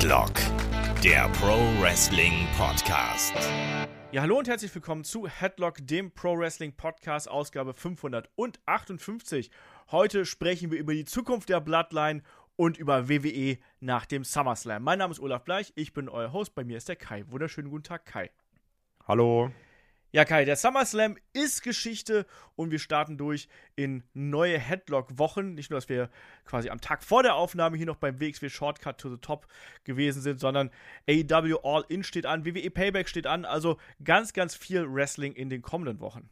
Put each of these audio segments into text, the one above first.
Headlock, der Pro Wrestling Podcast. Ja, hallo und herzlich willkommen zu Headlock, dem Pro Wrestling Podcast, Ausgabe 558. Heute sprechen wir über die Zukunft der Bloodline und über WWE nach dem SummerSlam. Mein Name ist Olaf Bleich, ich bin euer Host, bei mir ist der Kai. Wunderschönen guten Tag, Kai. Hallo. Ja, Kai, der SummerSlam ist Geschichte und wir starten durch in neue Headlock-Wochen. Nicht nur, dass wir quasi am Tag vor der Aufnahme hier noch beim WXW Shortcut to the Top gewesen sind, sondern AEW All In steht an, WWE Payback steht an, also ganz, ganz viel Wrestling in den kommenden Wochen.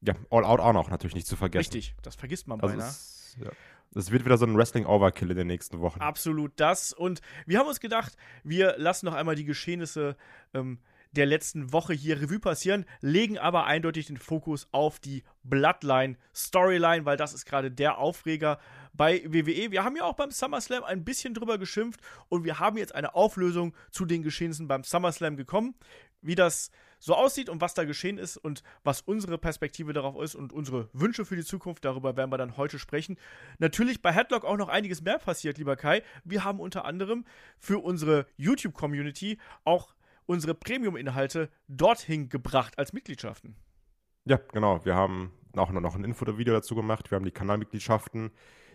Ja, All Out auch noch natürlich nicht zu vergessen. Richtig, das vergisst man also beinahe. Es, ja. Es wird wieder so ein Wrestling-Overkill in den nächsten Wochen. Absolut das. Und wir haben uns gedacht, wir lassen noch einmal die Geschehnisse ähm, der letzten Woche hier Revue passieren, legen aber eindeutig den Fokus auf die Bloodline-Storyline, weil das ist gerade der Aufreger bei WWE. Wir haben ja auch beim SummerSlam ein bisschen drüber geschimpft und wir haben jetzt eine Auflösung zu den Geschehnissen beim SummerSlam gekommen. Wie das so aussieht und was da geschehen ist und was unsere Perspektive darauf ist und unsere Wünsche für die Zukunft, darüber werden wir dann heute sprechen. Natürlich bei Headlock auch noch einiges mehr passiert, lieber Kai. Wir haben unter anderem für unsere YouTube-Community auch unsere Premium-Inhalte dorthin gebracht als Mitgliedschaften. Ja, genau. Wir haben auch noch ein Info-Video dazu gemacht. Wir haben die Kanalmitgliedschaften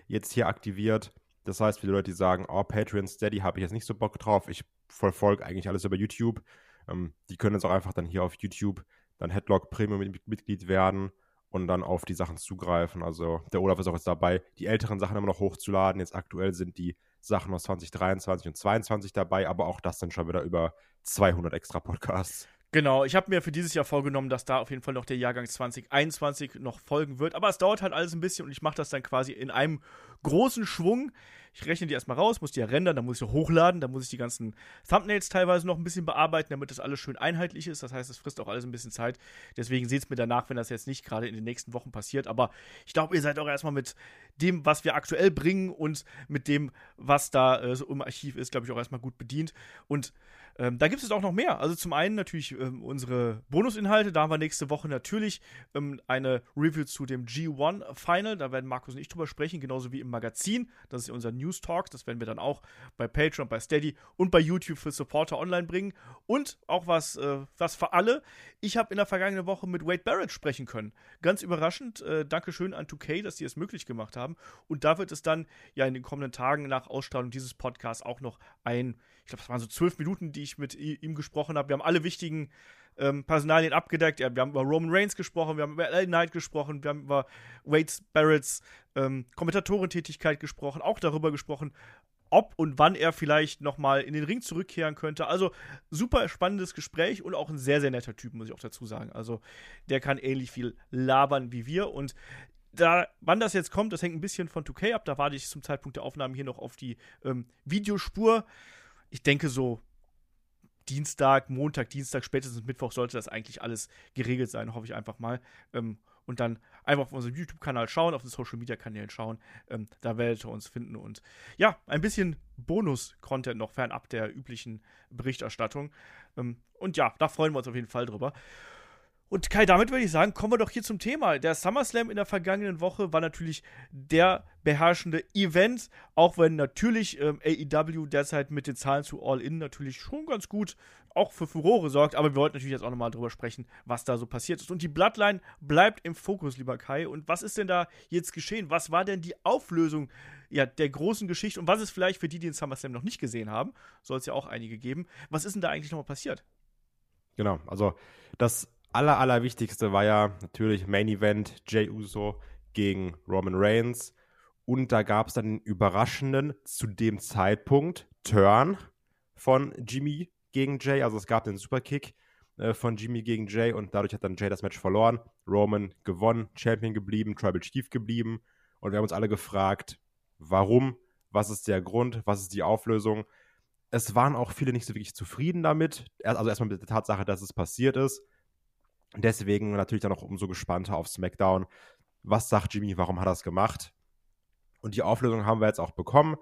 jetzt hier aktiviert. Das heißt, viele Leute, die sagen, oh, Patreon, Steady, habe ich jetzt nicht so Bock drauf. Ich verfolge eigentlich alles über YouTube. Ähm, die können jetzt auch einfach dann hier auf YouTube dann Headlock Premium-Mitglied werden und dann auf die Sachen zugreifen. Also der Olaf ist auch jetzt dabei, die älteren Sachen immer noch hochzuladen. Jetzt aktuell sind die Sachen aus 2023 und 2022 dabei, aber auch das sind schon wieder über 200 extra Podcasts. Genau, ich habe mir für dieses Jahr vorgenommen, dass da auf jeden Fall noch der Jahrgang 2021 noch folgen wird. Aber es dauert halt alles ein bisschen und ich mache das dann quasi in einem großen Schwung. Ich rechne die erstmal raus, muss die ja rendern, dann muss ich sie hochladen, dann muss ich die ganzen Thumbnails teilweise noch ein bisschen bearbeiten, damit das alles schön einheitlich ist. Das heißt, es frisst auch alles ein bisschen Zeit. Deswegen seht es mir danach, wenn das jetzt nicht gerade in den nächsten Wochen passiert. Aber ich glaube, ihr seid auch erstmal mit dem, was wir aktuell bringen und mit dem, was da äh, so im Archiv ist, glaube ich, auch erstmal gut bedient. Und ähm, da gibt es auch noch mehr. Also zum einen natürlich ähm, unsere Bonusinhalte. Da haben wir nächste Woche natürlich ähm, eine Review zu dem G1 Final. Da werden Markus und ich drüber sprechen, genauso wie im Magazin. Das ist unser News Talk. Das werden wir dann auch bei Patreon, bei Steady und bei YouTube für Supporter online bringen. Und auch was, äh, was für alle. Ich habe in der vergangenen Woche mit Wade Barrett sprechen können. Ganz überraschend. Äh, Dankeschön an 2K, dass die es möglich gemacht haben. Und da wird es dann ja in den kommenden Tagen nach Ausstrahlung dieses Podcasts auch noch ein ich glaube, es waren so zwölf Minuten, die ich mit ihm gesprochen habe. Wir haben alle wichtigen ähm, Personalien abgedeckt. Ja, wir haben über Roman Reigns gesprochen, wir haben über L. Knight gesprochen, wir haben über Wade Barretts ähm, Kommentatorentätigkeit gesprochen, auch darüber gesprochen, ob und wann er vielleicht nochmal in den Ring zurückkehren könnte. Also super spannendes Gespräch und auch ein sehr, sehr netter Typ, muss ich auch dazu sagen. Also der kann ähnlich viel labern wie wir und da, wann das jetzt kommt, das hängt ein bisschen von 2K ab. Da warte ich zum Zeitpunkt der Aufnahme hier noch auf die ähm, Videospur ich denke so Dienstag, Montag, Dienstag, spätestens Mittwoch sollte das eigentlich alles geregelt sein, hoffe ich einfach mal. Ähm, und dann einfach auf unserem YouTube-Kanal schauen, auf den Social-Media-Kanälen schauen. Ähm, da werdet ihr uns finden. Und ja, ein bisschen Bonus-Content noch fernab der üblichen Berichterstattung. Ähm, und ja, da freuen wir uns auf jeden Fall drüber. Und Kai, damit würde ich sagen, kommen wir doch hier zum Thema. Der SummerSlam in der vergangenen Woche war natürlich der beherrschende Event, auch wenn natürlich ähm, AEW derzeit mit den Zahlen zu All In natürlich schon ganz gut auch für Furore sorgt. Aber wir wollten natürlich jetzt auch nochmal drüber sprechen, was da so passiert ist. Und die Bloodline bleibt im Fokus, lieber Kai. Und was ist denn da jetzt geschehen? Was war denn die Auflösung ja, der großen Geschichte? Und was ist vielleicht für die, die den SummerSlam noch nicht gesehen haben, soll es ja auch einige geben, was ist denn da eigentlich nochmal passiert? Genau, also das aller, allerwichtigste war ja natürlich Main Event Jay Uso gegen Roman Reigns. Und da gab es dann den überraschenden, zu dem Zeitpunkt, Turn von Jimmy gegen Jay. Also es gab den Superkick äh, von Jimmy gegen Jay und dadurch hat dann Jay das Match verloren. Roman gewonnen, Champion geblieben, Tribal Chief geblieben. Und wir haben uns alle gefragt, warum, was ist der Grund, was ist die Auflösung. Es waren auch viele nicht so wirklich zufrieden damit. Also erstmal mit der Tatsache, dass es passiert ist. Deswegen natürlich dann auch umso gespannter auf SmackDown. Was sagt Jimmy, warum hat er es gemacht? Und die Auflösung haben wir jetzt auch bekommen.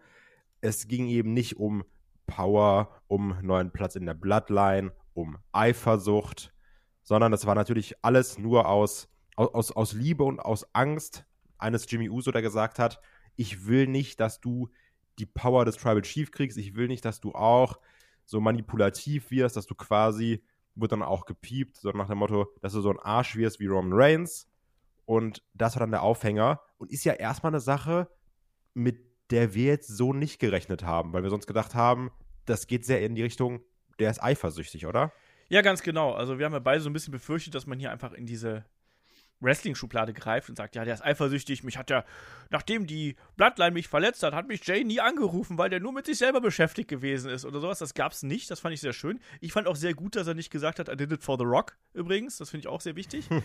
Es ging eben nicht um Power, um neuen Platz in der Bloodline, um Eifersucht, sondern das war natürlich alles nur aus, aus, aus Liebe und aus Angst eines Jimmy Uso, der gesagt hat, ich will nicht, dass du die Power des Tribal Chief kriegst. Ich will nicht, dass du auch so manipulativ wirst, dass du quasi, wird dann auch gepiept, so nach dem Motto, dass du so ein Arsch wirst wie Roman Reigns. Und das war dann der Aufhänger. Und ist ja erstmal eine Sache, mit der wir jetzt so nicht gerechnet haben, weil wir sonst gedacht haben, das geht sehr in die Richtung, der ist eifersüchtig, oder? Ja, ganz genau. Also wir haben ja beide so ein bisschen befürchtet, dass man hier einfach in diese Wrestling-Schublade greift und sagt, ja, der ist eifersüchtig, mich hat ja, nachdem die Bloodline mich verletzt hat, hat mich Jay nie angerufen, weil der nur mit sich selber beschäftigt gewesen ist oder sowas. Das gab's nicht, das fand ich sehr schön. Ich fand auch sehr gut, dass er nicht gesagt hat, I did it for the Rock, übrigens, das finde ich auch sehr wichtig.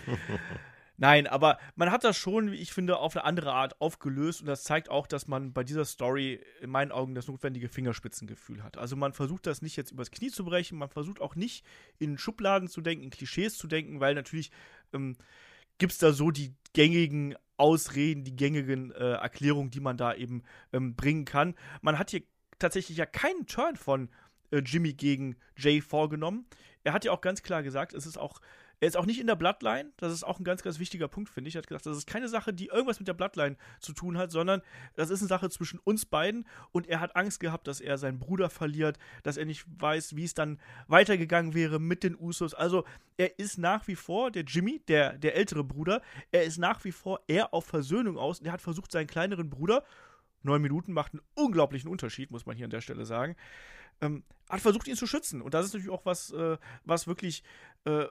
Nein, aber man hat das schon, wie ich finde, auf eine andere Art aufgelöst und das zeigt auch, dass man bei dieser Story in meinen Augen das notwendige Fingerspitzengefühl hat. Also man versucht das nicht jetzt übers Knie zu brechen, man versucht auch nicht in Schubladen zu denken, in Klischees zu denken, weil natürlich ähm, gibt es da so die gängigen Ausreden, die gängigen äh, Erklärungen, die man da eben ähm, bringen kann. Man hat hier tatsächlich ja keinen Turn von äh, Jimmy gegen Jay vorgenommen. Er hat ja auch ganz klar gesagt, es ist auch er ist auch nicht in der Bloodline. Das ist auch ein ganz, ganz wichtiger Punkt, finde ich. Er hat gesagt, das ist keine Sache, die irgendwas mit der Bloodline zu tun hat, sondern das ist eine Sache zwischen uns beiden. Und er hat Angst gehabt, dass er seinen Bruder verliert, dass er nicht weiß, wie es dann weitergegangen wäre mit den Usos. Also er ist nach wie vor, der Jimmy, der, der ältere Bruder, er ist nach wie vor eher auf Versöhnung aus. Und er hat versucht, seinen kleineren Bruder, neun Minuten macht einen unglaublichen Unterschied, muss man hier an der Stelle sagen, ähm, hat versucht, ihn zu schützen. Und das ist natürlich auch was, äh, was wirklich äh,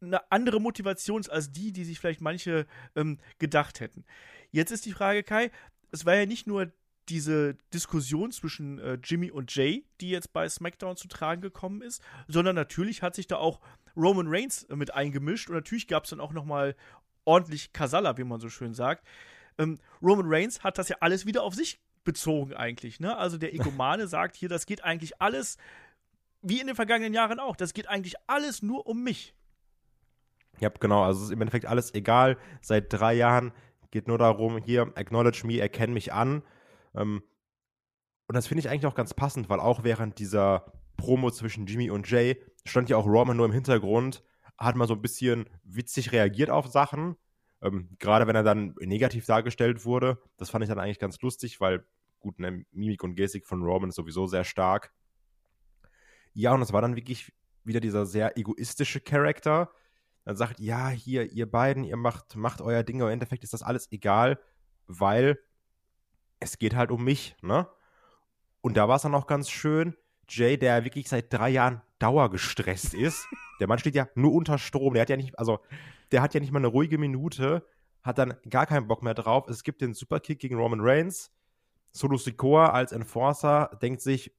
eine andere Motivation als die, die sich vielleicht manche ähm, gedacht hätten. Jetzt ist die Frage, Kai, es war ja nicht nur diese Diskussion zwischen äh, Jimmy und Jay, die jetzt bei SmackDown zu tragen gekommen ist, sondern natürlich hat sich da auch Roman Reigns äh, mit eingemischt und natürlich gab es dann auch noch mal ordentlich Kasala, wie man so schön sagt. Ähm, Roman Reigns hat das ja alles wieder auf sich bezogen eigentlich, ne? Also der Egomane sagt hier, das geht eigentlich alles wie in den vergangenen Jahren auch, das geht eigentlich alles nur um mich. Ja, genau. Also es ist im Endeffekt alles egal. Seit drei Jahren geht nur darum, hier, acknowledge me, erkenn mich an. Ähm, und das finde ich eigentlich auch ganz passend, weil auch während dieser Promo zwischen Jimmy und Jay stand ja auch Roman nur im Hintergrund, hat mal so ein bisschen witzig reagiert auf Sachen. Ähm, Gerade wenn er dann negativ dargestellt wurde. Das fand ich dann eigentlich ganz lustig, weil gut, ne, Mimik und Gestik von Roman ist sowieso sehr stark. Ja, und es war dann wirklich wieder dieser sehr egoistische Charakter, dann sagt, ja, hier, ihr beiden, ihr macht, macht euer Ding, aber im Endeffekt ist das alles egal, weil es geht halt um mich, ne? Und da war es dann auch ganz schön, Jay, der wirklich seit drei Jahren dauergestresst ist, der Mann steht ja nur unter Strom, der hat ja nicht, also, der hat ja nicht mal eine ruhige Minute, hat dann gar keinen Bock mehr drauf. Es gibt den Superkick gegen Roman Reigns. Solo Sikoa als Enforcer denkt sich,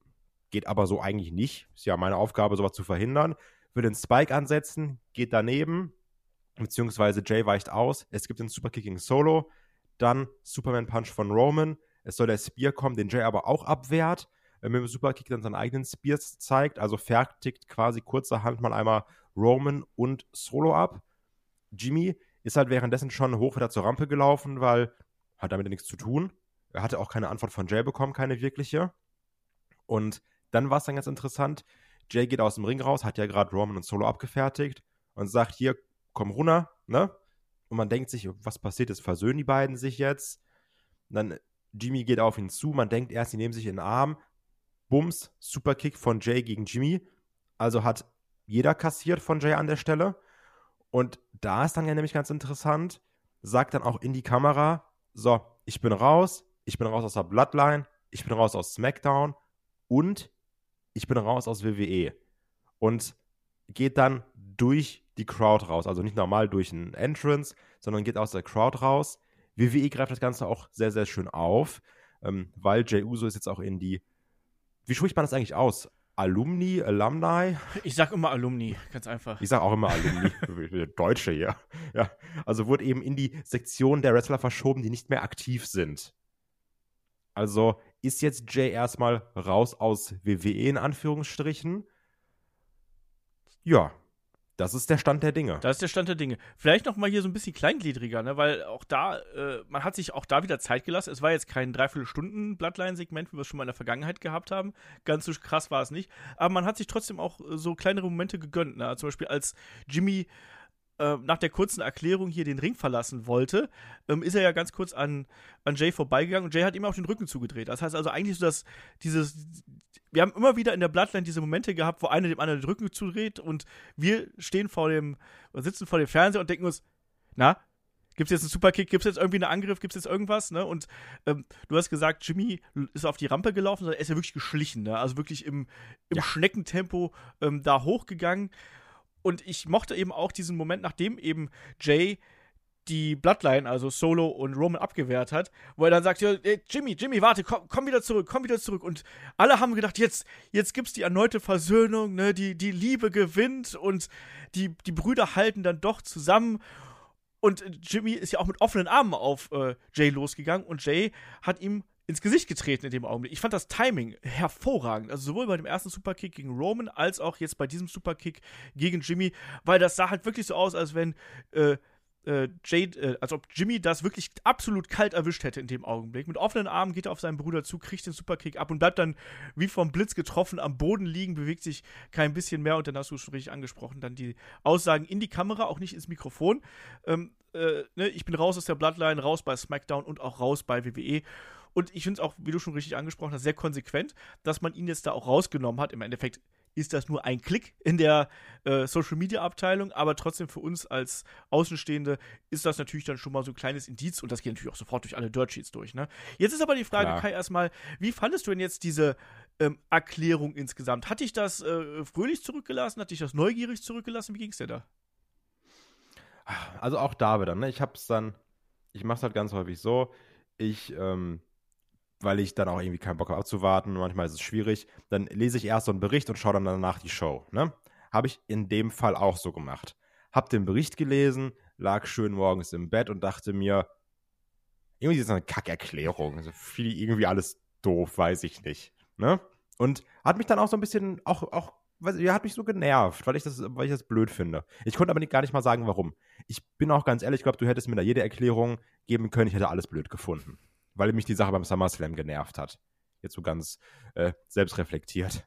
geht aber so eigentlich nicht. Ist ja meine Aufgabe, sowas zu verhindern will den Spike ansetzen, geht daneben, beziehungsweise Jay weicht aus. Es gibt den Superkicking Solo, dann Superman Punch von Roman. Es soll der Spear kommen, den Jay aber auch abwehrt. Äh, mit dem Superkick dann seinen eigenen Spears zeigt, also fertigt quasi kurzerhand mal einmal Roman und Solo ab. Jimmy ist halt währenddessen schon hoch wieder zur Rampe gelaufen, weil hat damit nichts zu tun. Er hatte auch keine Antwort von Jay bekommen, keine wirkliche. Und dann war es dann ganz interessant. Jay geht aus dem Ring raus, hat ja gerade Roman und Solo abgefertigt und sagt, hier, komm runter, ne? Und man denkt sich, was passiert ist? Versöhnen die beiden sich jetzt? Und dann Jimmy geht auf ihn zu, man denkt erst, sie nehmen sich in den Arm. Bums, Superkick von Jay gegen Jimmy. Also hat jeder kassiert von Jay an der Stelle. Und da ist dann ja nämlich ganz interessant, sagt dann auch in die Kamera, so, ich bin raus, ich bin raus aus der Bloodline, ich bin raus aus SmackDown und ich bin raus aus WWE. Und geht dann durch die Crowd raus. Also nicht normal durch einen Entrance, sondern geht aus der Crowd raus. WWE greift das Ganze auch sehr, sehr schön auf, ähm, weil Jay Uso ist jetzt auch in die. Wie spricht man das eigentlich aus? Alumni, Alumni? Ich sag immer Alumni, ganz einfach. Ich sag auch immer Alumni. Deutsche hier. Ja. Also wurde eben in die Sektion der Wrestler verschoben, die nicht mehr aktiv sind. Also ist jetzt Jay erstmal raus aus WWE in Anführungsstrichen. Ja, das ist der Stand der Dinge. Das ist der Stand der Dinge. Vielleicht noch mal hier so ein bisschen kleingliedriger, ne? weil auch da, äh, man hat sich auch da wieder Zeit gelassen. Es war jetzt kein Dreiviertelstunden-Bloodline-Segment, wie wir es schon mal in der Vergangenheit gehabt haben. Ganz so krass war es nicht. Aber man hat sich trotzdem auch so kleinere Momente gegönnt. Ne? Zum Beispiel als Jimmy äh, nach der kurzen Erklärung hier den Ring verlassen wollte, ähm, ist er ja ganz kurz an, an Jay vorbeigegangen und Jay hat ihm auch den Rücken zugedreht. Das heißt also eigentlich so, dass dieses. Wir haben immer wieder in der Bloodline diese Momente gehabt, wo einer dem anderen den Rücken zudreht und wir stehen vor dem, sitzen vor dem Fernseher und denken uns, na, Gibt es jetzt einen Superkick? Gibt es jetzt irgendwie einen Angriff? Gibt es jetzt irgendwas? Ne? Und ähm, du hast gesagt, Jimmy ist auf die Rampe gelaufen, sondern er ist ja wirklich geschlichen. Ne? Also wirklich im, im ja. Schneckentempo ähm, da hochgegangen. Und ich mochte eben auch diesen Moment, nachdem eben Jay die Bloodline, also Solo und Roman abgewehrt hat, wo er dann sagt, ja, Jimmy, Jimmy, warte, komm, komm, wieder zurück, komm wieder zurück. Und alle haben gedacht, jetzt, jetzt gibt's die erneute Versöhnung, ne, die, die Liebe gewinnt und die, die Brüder halten dann doch zusammen. Und Jimmy ist ja auch mit offenen Armen auf äh, Jay losgegangen und Jay hat ihm ins Gesicht getreten in dem Augenblick. Ich fand das Timing hervorragend. Also sowohl bei dem ersten Superkick gegen Roman als auch jetzt bei diesem Superkick gegen Jimmy, weil das sah halt wirklich so aus, als wenn äh, äh, Jade, äh, als ob Jimmy das wirklich absolut kalt erwischt hätte in dem Augenblick. Mit offenen Armen geht er auf seinen Bruder zu, kriegt den Superkick ab und bleibt dann wie vom Blitz getroffen am Boden liegen, bewegt sich kein bisschen mehr und dann hast du es schon richtig angesprochen, dann die Aussagen in die Kamera, auch nicht ins Mikrofon. Ähm, äh, ne, ich bin raus aus der Bloodline, raus bei SmackDown und auch raus bei WWE. Und ich finde es auch, wie du schon richtig angesprochen hast, sehr konsequent, dass man ihn jetzt da auch rausgenommen hat. Im Endeffekt ist das nur ein Klick in der äh, Social Media Abteilung, aber trotzdem für uns als Außenstehende ist das natürlich dann schon mal so ein kleines Indiz und das geht natürlich auch sofort durch alle Dirt Sheets durch. Ne? Jetzt ist aber die Frage, Klar. Kai, erstmal, wie fandest du denn jetzt diese ähm, Erklärung insgesamt? Hat dich das äh, fröhlich zurückgelassen? Hat dich das neugierig zurückgelassen? Wie ging es dir da? Also auch da wieder, ne? Ich hab's dann, ich mach's halt ganz häufig so, ich ähm, weil ich dann auch irgendwie keinen Bock habe abzuwarten. Manchmal ist es schwierig. Dann lese ich erst so einen Bericht und schaue dann danach die Show. Ne? Habe ich in dem Fall auch so gemacht. Hab den Bericht gelesen, lag schön morgens im Bett und dachte mir, irgendwie ist das eine Kackerklärung. Also viel irgendwie alles doof, weiß ich nicht. Ne? Und hat mich dann auch so ein bisschen, auch, auch, ja, hat mich so genervt, weil ich das, weil ich das blöd finde. Ich konnte aber nicht, gar nicht mal sagen, warum. Ich bin auch ganz ehrlich, ich glaube, du hättest mir da jede Erklärung geben können, ich hätte alles blöd gefunden weil mich die Sache beim SummerSlam genervt hat. Jetzt so ganz äh, selbstreflektiert.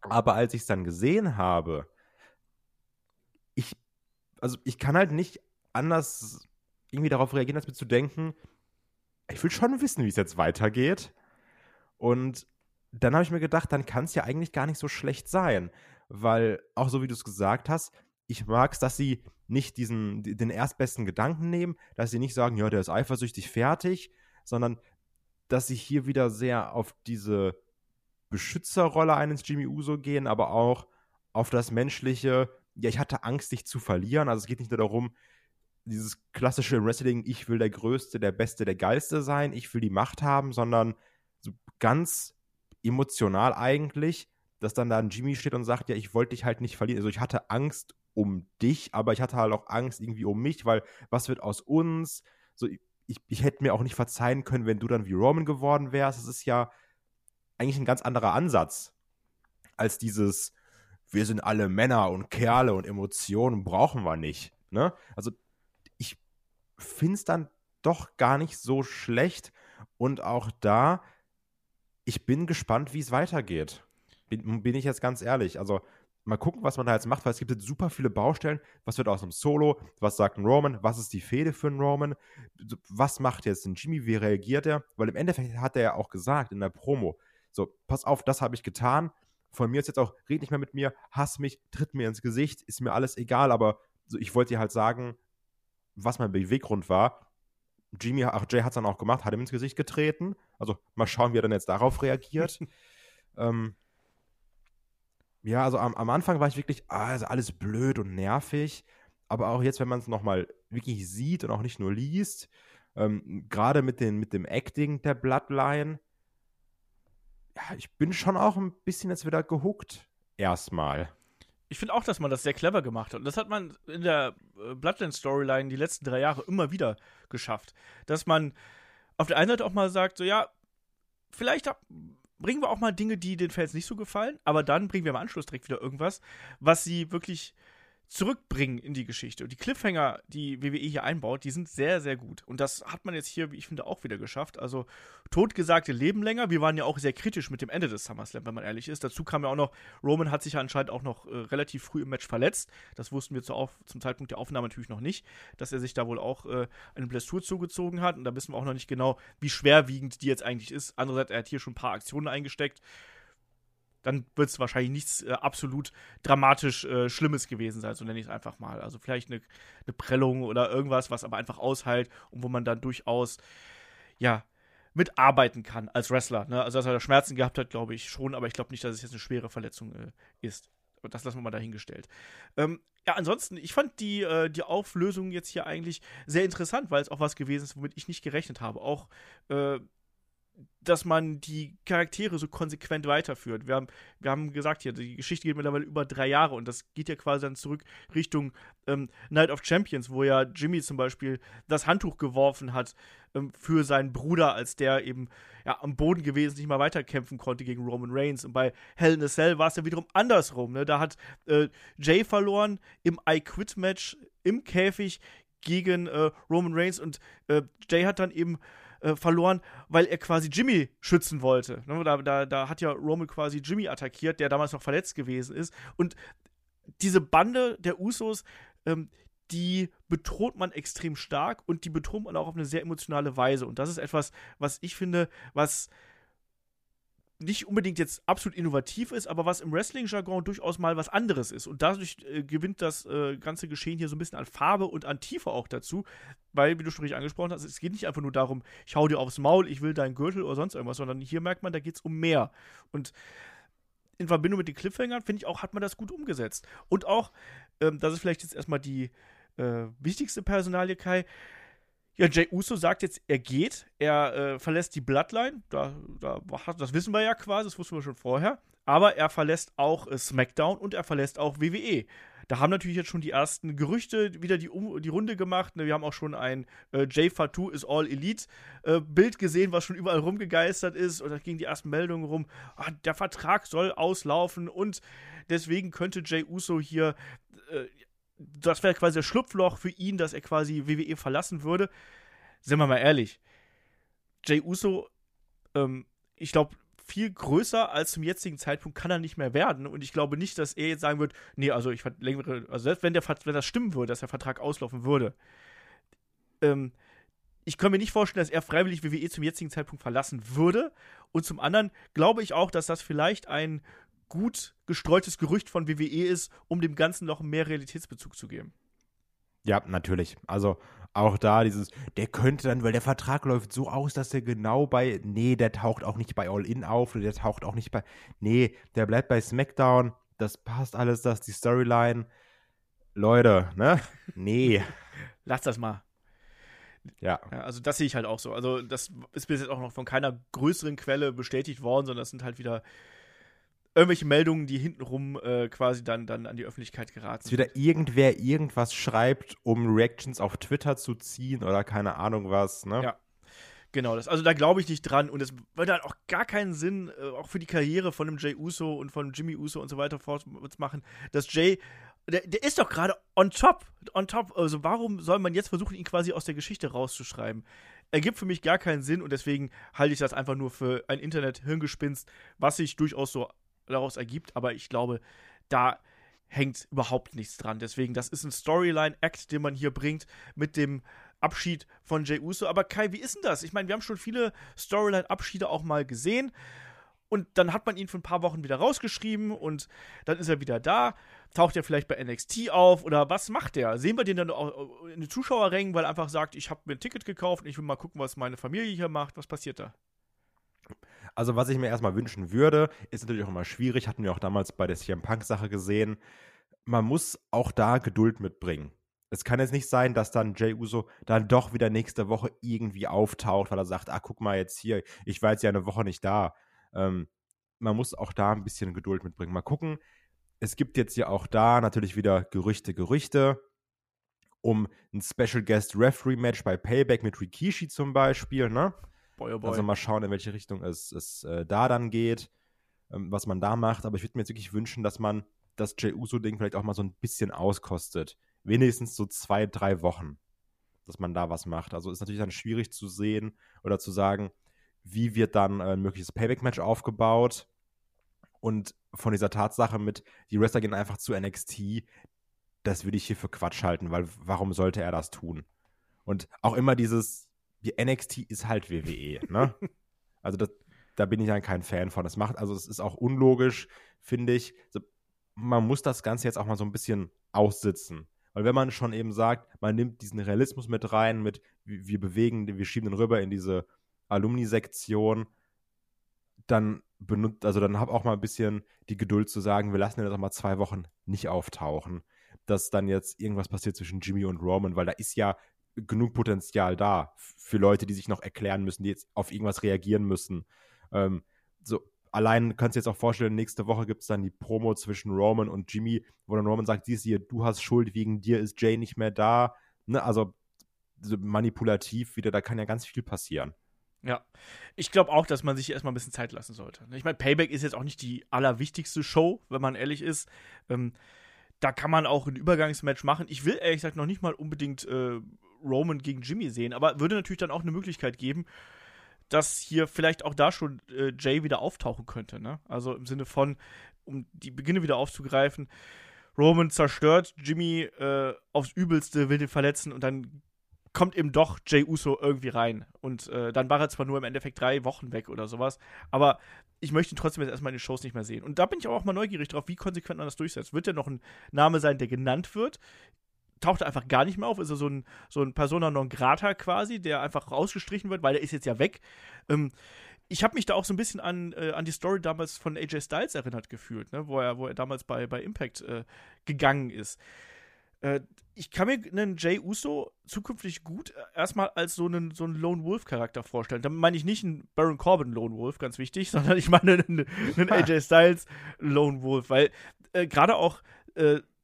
Aber als ich es dann gesehen habe, ich, also ich kann halt nicht anders irgendwie darauf reagieren, als mir zu denken, ich will schon wissen, wie es jetzt weitergeht. Und dann habe ich mir gedacht, dann kann es ja eigentlich gar nicht so schlecht sein. Weil, auch so wie du es gesagt hast, ich mag es, dass sie nicht diesen, den erstbesten Gedanken nehmen, dass sie nicht sagen, ja, der ist eifersüchtig fertig, sondern dass sie hier wieder sehr auf diese Beschützerrolle eines Jimmy Uso gehen, aber auch auf das menschliche, ja, ich hatte Angst, dich zu verlieren. Also es geht nicht nur darum, dieses klassische Wrestling, ich will der Größte, der Beste, der Geilste sein, ich will die Macht haben, sondern so ganz emotional eigentlich, dass dann da ein Jimmy steht und sagt, ja, ich wollte dich halt nicht verlieren. Also ich hatte Angst um dich, aber ich hatte halt auch Angst irgendwie um mich, weil was wird aus uns? So, ich, ich hätte mir auch nicht verzeihen können, wenn du dann wie Roman geworden wärst. Das ist ja eigentlich ein ganz anderer Ansatz als dieses, wir sind alle Männer und Kerle und Emotionen brauchen wir nicht. Ne? Also ich finde es dann doch gar nicht so schlecht und auch da, ich bin gespannt, wie es weitergeht. Bin, bin ich jetzt ganz ehrlich. Also mal gucken, was man da jetzt macht, weil es gibt jetzt super viele Baustellen. Was wird aus einem Solo? Was sagt ein Roman? Was ist die Fehde für einen Roman? Was macht jetzt ein Jimmy? Wie reagiert er? Weil im Endeffekt hat er ja auch gesagt in der Promo, so, pass auf, das habe ich getan. Von mir ist jetzt auch, red nicht mehr mit mir, hass mich, tritt mir ins Gesicht, ist mir alles egal, aber so, ich wollte dir halt sagen, was mein Beweggrund war. Jimmy, ach, Jay hat es dann auch gemacht, hat ihm ins Gesicht getreten. Also mal schauen, wie er dann jetzt darauf reagiert. ähm, ja, also am, am Anfang war ich wirklich, ah, also alles blöd und nervig. Aber auch jetzt, wenn man es nochmal wirklich sieht und auch nicht nur liest, ähm, gerade mit, mit dem Acting der Bloodline, ja, ich bin schon auch ein bisschen jetzt wieder gehuckt. Erstmal. Ich finde auch, dass man das sehr clever gemacht hat. Und das hat man in der äh, Bloodline-Storyline die letzten drei Jahre immer wieder geschafft. Dass man auf der einen Seite auch mal sagt, so ja, vielleicht bringen wir auch mal Dinge, die den Fans nicht so gefallen, aber dann bringen wir im Anschluss direkt wieder irgendwas, was sie wirklich zurückbringen in die Geschichte. Und die Cliffhanger, die WWE hier einbaut, die sind sehr, sehr gut. Und das hat man jetzt hier, wie ich finde, auch wieder geschafft. Also, totgesagte leben länger. Wir waren ja auch sehr kritisch mit dem Ende des SummerSlam, wenn man ehrlich ist. Dazu kam ja auch noch, Roman hat sich ja anscheinend auch noch äh, relativ früh im Match verletzt. Das wussten wir zu zum Zeitpunkt der Aufnahme natürlich noch nicht, dass er sich da wohl auch äh, eine Blessur zugezogen hat. Und da wissen wir auch noch nicht genau, wie schwerwiegend die jetzt eigentlich ist. Andererseits, er hat hier schon ein paar Aktionen eingesteckt dann wird es wahrscheinlich nichts äh, absolut dramatisch äh, Schlimmes gewesen sein, so nenne ich es einfach mal. Also vielleicht eine, eine Prellung oder irgendwas, was aber einfach aushält und wo man dann durchaus, ja, mitarbeiten kann als Wrestler. Ne? Also, dass er Schmerzen gehabt hat, glaube ich schon, aber ich glaube nicht, dass es jetzt eine schwere Verletzung äh, ist. Das lassen wir mal dahingestellt. Ähm, ja, ansonsten, ich fand die, äh, die Auflösung jetzt hier eigentlich sehr interessant, weil es auch was gewesen ist, womit ich nicht gerechnet habe. Auch äh, dass man die Charaktere so konsequent weiterführt. Wir haben, wir haben gesagt hier, die Geschichte geht mittlerweile über drei Jahre und das geht ja quasi dann zurück Richtung ähm, Night of Champions, wo ja Jimmy zum Beispiel das Handtuch geworfen hat ähm, für seinen Bruder, als der eben ja, am Boden gewesen nicht mal weiterkämpfen konnte gegen Roman Reigns. Und bei Hell in a Cell war es ja wiederum andersrum. Ne? Da hat äh, Jay verloren im I Quit Match im Käfig gegen äh, Roman Reigns und äh, Jay hat dann eben äh, verloren, weil er quasi Jimmy schützen wollte. Ne? Da, da, da hat ja Roman quasi Jimmy attackiert, der damals noch verletzt gewesen ist. Und diese Bande der Usos, ähm, die betont man extrem stark und die betont man auch auf eine sehr emotionale Weise. Und das ist etwas, was ich finde, was nicht unbedingt jetzt absolut innovativ ist, aber was im Wrestling-Jargon durchaus mal was anderes ist. Und dadurch äh, gewinnt das äh, ganze Geschehen hier so ein bisschen an Farbe und an Tiefe auch dazu, weil, wie du schon richtig angesprochen hast, es geht nicht einfach nur darum, ich hau dir aufs Maul, ich will deinen Gürtel oder sonst irgendwas, sondern hier merkt man, da geht es um mehr. Und in Verbindung mit den Cliffhangern, finde ich auch, hat man das gut umgesetzt. Und auch, ähm, das ist vielleicht jetzt erstmal die äh, wichtigste Personalie, Kai, ja, Jay Uso sagt jetzt, er geht, er äh, verlässt die Bloodline, da, da, das wissen wir ja quasi, das wussten wir schon vorher, aber er verlässt auch äh, SmackDown und er verlässt auch WWE. Da haben natürlich jetzt schon die ersten Gerüchte wieder die, um, die Runde gemacht. Ne? Wir haben auch schon ein äh, Jay Fatou is All Elite äh, Bild gesehen, was schon überall rumgegeistert ist. Und da gingen die ersten Meldungen rum, ah, der Vertrag soll auslaufen und deswegen könnte Jay Uso hier äh, das wäre quasi das Schlupfloch für ihn, dass er quasi WWE verlassen würde. Sind wir mal ehrlich. Jay Uso, ähm, ich glaube, viel größer als zum jetzigen Zeitpunkt kann er nicht mehr werden. Und ich glaube nicht, dass er jetzt sagen wird, nee, also ich verlängere, also selbst wenn, der, wenn das stimmen würde, dass der Vertrag auslaufen würde, ähm, ich kann mir nicht vorstellen, dass er freiwillig WWE zum jetzigen Zeitpunkt verlassen würde. Und zum anderen glaube ich auch, dass das vielleicht ein gut gestreutes Gerücht von WWE ist, um dem Ganzen noch mehr Realitätsbezug zu geben. Ja, natürlich. Also auch da dieses, der könnte dann, weil der Vertrag läuft so aus, dass er genau bei, nee, der taucht auch nicht bei All In auf, oder der taucht auch nicht bei, nee, der bleibt bei SmackDown, das passt alles, das ist die Storyline. Leute, ne? Nee. Lass das mal. Ja. ja. Also das sehe ich halt auch so. Also das ist bis jetzt auch noch von keiner größeren Quelle bestätigt worden, sondern das sind halt wieder irgendwelche Meldungen, die hintenrum äh, quasi dann, dann an die Öffentlichkeit geraten. Dass wieder irgendwer irgendwas schreibt, um Reactions auf Twitter zu ziehen oder keine Ahnung was, ne? Ja. Genau, das, also da glaube ich nicht dran und es würde halt auch gar keinen Sinn, äh, auch für die Karriere von dem Jay Uso und von Jimmy Uso und so weiter fort machen, dass Jay, der, der ist doch gerade on top, on top, also warum soll man jetzt versuchen, ihn quasi aus der Geschichte rauszuschreiben? Ergibt für mich gar keinen Sinn und deswegen halte ich das einfach nur für ein Internet-Hirngespinst, was sich durchaus so daraus ergibt, aber ich glaube, da hängt überhaupt nichts dran. Deswegen, das ist ein Storyline-Act, den man hier bringt mit dem Abschied von Jay Uso. Aber Kai, wie ist denn das? Ich meine, wir haben schon viele Storyline-Abschiede auch mal gesehen. Und dann hat man ihn für ein paar Wochen wieder rausgeschrieben und dann ist er wieder da. Taucht er vielleicht bei NXT auf oder was macht er? Sehen wir den dann auch in den Zuschauerrängen, weil er einfach sagt, ich habe mir ein Ticket gekauft und ich will mal gucken, was meine Familie hier macht. Was passiert da? Also, was ich mir erstmal wünschen würde, ist natürlich auch immer schwierig, hatten wir auch damals bei der CM Punk-Sache gesehen. Man muss auch da Geduld mitbringen. Es kann jetzt nicht sein, dass dann Jay Uso dann doch wieder nächste Woche irgendwie auftaucht, weil er sagt, ah, guck mal jetzt hier, ich war jetzt ja eine Woche nicht da. Ähm, man muss auch da ein bisschen Geduld mitbringen. Mal gucken. Es gibt jetzt ja auch da natürlich wieder Gerüchte, Gerüchte um ein Special Guest Referee Match bei Payback mit Rikishi zum Beispiel, ne? Boy, oh boy. Also mal schauen, in welche Richtung es, es äh, da dann geht, ähm, was man da macht. Aber ich würde mir jetzt wirklich wünschen, dass man das Jey Uso-Ding vielleicht auch mal so ein bisschen auskostet. Wenigstens so zwei, drei Wochen, dass man da was macht. Also ist natürlich dann schwierig zu sehen oder zu sagen, wie wird dann ein mögliches Payback-Match aufgebaut. Und von dieser Tatsache mit, die Wrestler gehen einfach zu NXT, das würde ich hier für Quatsch halten, weil warum sollte er das tun? Und auch immer dieses, die NXT ist halt WWE, ne? also das, da bin ich dann kein Fan von. Das macht, also es ist auch unlogisch, finde ich. Man muss das Ganze jetzt auch mal so ein bisschen aussitzen. Weil wenn man schon eben sagt, man nimmt diesen Realismus mit rein, mit wir bewegen, wir schieben den rüber in diese Alumni-Sektion, dann benutzt, also dann hab auch mal ein bisschen die Geduld zu sagen, wir lassen den jetzt auch mal zwei Wochen nicht auftauchen, dass dann jetzt irgendwas passiert zwischen Jimmy und Roman, weil da ist ja genug Potenzial da für Leute, die sich noch erklären müssen, die jetzt auf irgendwas reagieren müssen. Ähm, so, allein kannst du jetzt auch vorstellen, nächste Woche gibt es dann die Promo zwischen Roman und Jimmy, wo dann Roman sagt, siehst du hier, du hast Schuld, wegen dir ist Jay nicht mehr da. Ne? Also so manipulativ wieder, da kann ja ganz viel passieren. Ja, ich glaube auch, dass man sich erstmal ein bisschen Zeit lassen sollte. Ich meine, Payback ist jetzt auch nicht die allerwichtigste Show, wenn man ehrlich ist. Ähm, da kann man auch ein Übergangsmatch machen. Ich will ehrlich gesagt noch nicht mal unbedingt äh, Roman gegen Jimmy sehen, aber würde natürlich dann auch eine Möglichkeit geben, dass hier vielleicht auch da schon äh, Jay wieder auftauchen könnte. Ne? Also im Sinne von, um die Beginne wieder aufzugreifen, Roman zerstört Jimmy äh, aufs Übelste, will den verletzen und dann kommt eben doch Jay Uso irgendwie rein. Und äh, dann war er zwar nur im Endeffekt drei Wochen weg oder sowas, aber ich möchte ihn trotzdem jetzt erstmal in den Shows nicht mehr sehen. Und da bin ich auch mal neugierig drauf, wie konsequent man das durchsetzt. Wird der noch ein Name sein, der genannt wird? Taucht er einfach gar nicht mehr auf? Ist er so ein, so ein Persona non grata quasi, der einfach rausgestrichen wird, weil der ist jetzt ja weg? Ähm, ich habe mich da auch so ein bisschen an, äh, an die Story damals von AJ Styles erinnert gefühlt, ne? wo, er, wo er damals bei, bei Impact äh, gegangen ist. Äh, ich kann mir einen Jay Uso zukünftig gut äh, erstmal als so einen, so einen Lone Wolf-Charakter vorstellen. Damit meine ich nicht einen Baron Corbin Lone Wolf, ganz wichtig, sondern ich meine einen, einen AJ Styles Lone Wolf, weil äh, gerade auch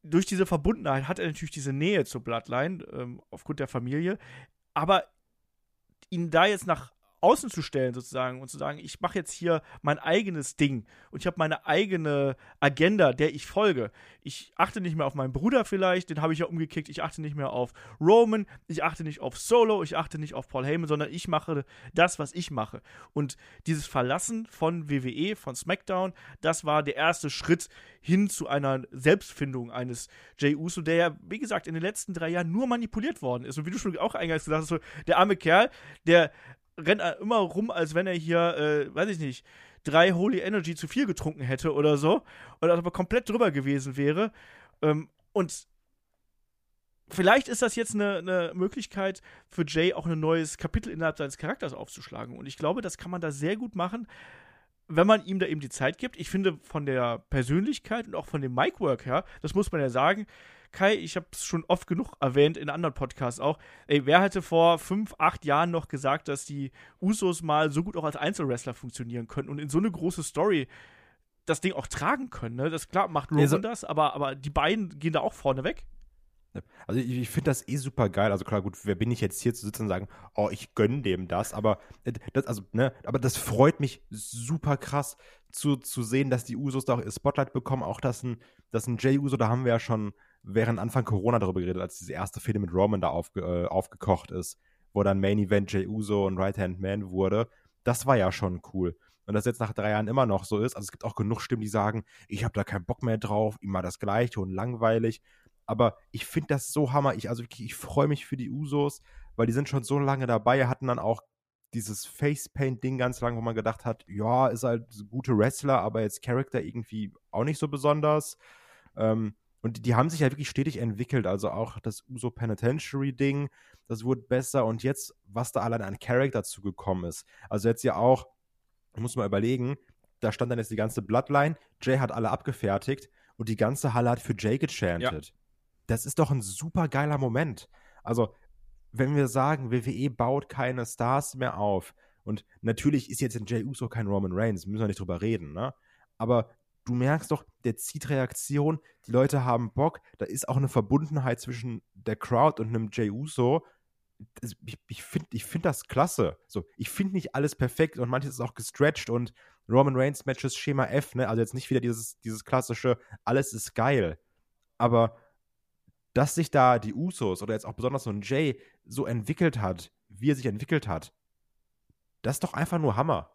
durch diese Verbundenheit hat er natürlich diese Nähe zur Bloodline ähm, aufgrund der Familie, aber ihn da jetzt nach außen zu stellen sozusagen und zu sagen, ich mache jetzt hier mein eigenes Ding und ich habe meine eigene Agenda, der ich folge. Ich achte nicht mehr auf meinen Bruder vielleicht, den habe ich ja umgekickt. Ich achte nicht mehr auf Roman, ich achte nicht auf Solo, ich achte nicht auf Paul Heyman, sondern ich mache das, was ich mache. Und dieses Verlassen von WWE, von SmackDown, das war der erste Schritt hin zu einer Selbstfindung eines Jay Uso, der ja, wie gesagt, in den letzten drei Jahren nur manipuliert worden ist. Und wie du schon auch eingangs gesagt hast, der arme Kerl, der rennt er immer rum, als wenn er hier, äh, weiß ich nicht, drei Holy Energy zu viel getrunken hätte oder so. Oder aber komplett drüber gewesen wäre. Ähm, und vielleicht ist das jetzt eine, eine, Möglichkeit für Jay auch ein neues Kapitel innerhalb seines Charakters aufzuschlagen. Und ich glaube, das kann man da sehr gut machen, wenn man ihm da eben die Zeit gibt. Ich finde von der Persönlichkeit und auch von dem Mic-Work her, das muss man ja sagen, Kai, ich habe es schon oft genug erwähnt in anderen Podcasts auch. Ey, wer hätte vor fünf, acht Jahren noch gesagt, dass die Usos mal so gut auch als Einzelwrestler funktionieren können und in so eine große Story das Ding auch tragen können? Ne? Das klar macht Roman also, das, aber, aber die beiden gehen da auch vorne weg. Also ich, ich finde das eh super geil. Also klar, gut, wer bin ich jetzt hier zu sitzen und sagen, oh, ich gönne dem das, aber äh, das, also, ne, aber das freut mich super krass zu, zu sehen, dass die Usos da auch ihr Spotlight bekommen. Auch dass ein, dass ein Jay Uso, da haben wir ja schon während Anfang Corona darüber geredet, als diese erste Fehde mit Roman da aufge, äh, aufgekocht ist, wo dann Main Event Jey Uso und Right Hand Man wurde. Das war ja schon cool. Und das jetzt nach drei Jahren immer noch so ist. Also es gibt auch genug Stimmen, die sagen, ich habe da keinen Bock mehr drauf, immer das Gleiche und langweilig. Aber ich finde das so hammer. Ich, also ich, ich freue mich für die Usos, weil die sind schon so lange dabei, hatten dann auch dieses Facepaint-Ding ganz lang, wo man gedacht hat, ja, ist halt gute Wrestler, aber jetzt Charakter irgendwie auch nicht so besonders. Ähm, und die haben sich ja wirklich stetig entwickelt. Also auch das Uso Penitentiary-Ding, das wurde besser. Und jetzt, was da allein an Charakter zugekommen ist. Also jetzt ja auch, ich muss mal überlegen, da stand dann jetzt die ganze Bloodline. Jay hat alle abgefertigt und die ganze Halle hat für Jay gechantet. Ja. Das ist doch ein super geiler Moment. Also, wenn wir sagen, WWE baut keine Stars mehr auf, und natürlich ist jetzt in Jay Uso kein Roman Reigns, müssen wir nicht drüber reden, ne? Aber du merkst doch, der zieht Reaktion, die Leute haben Bock, da ist auch eine Verbundenheit zwischen der Crowd und einem Jey Uso. Ich, ich finde ich find das klasse. So, ich finde nicht alles perfekt und manches ist auch gestretched und Roman Reigns Matches Schema F, ne? Also jetzt nicht wieder dieses, dieses klassische, alles ist geil. Aber dass sich da die Usos oder jetzt auch besonders so ein Jay so entwickelt hat, wie er sich entwickelt hat, das ist doch einfach nur Hammer.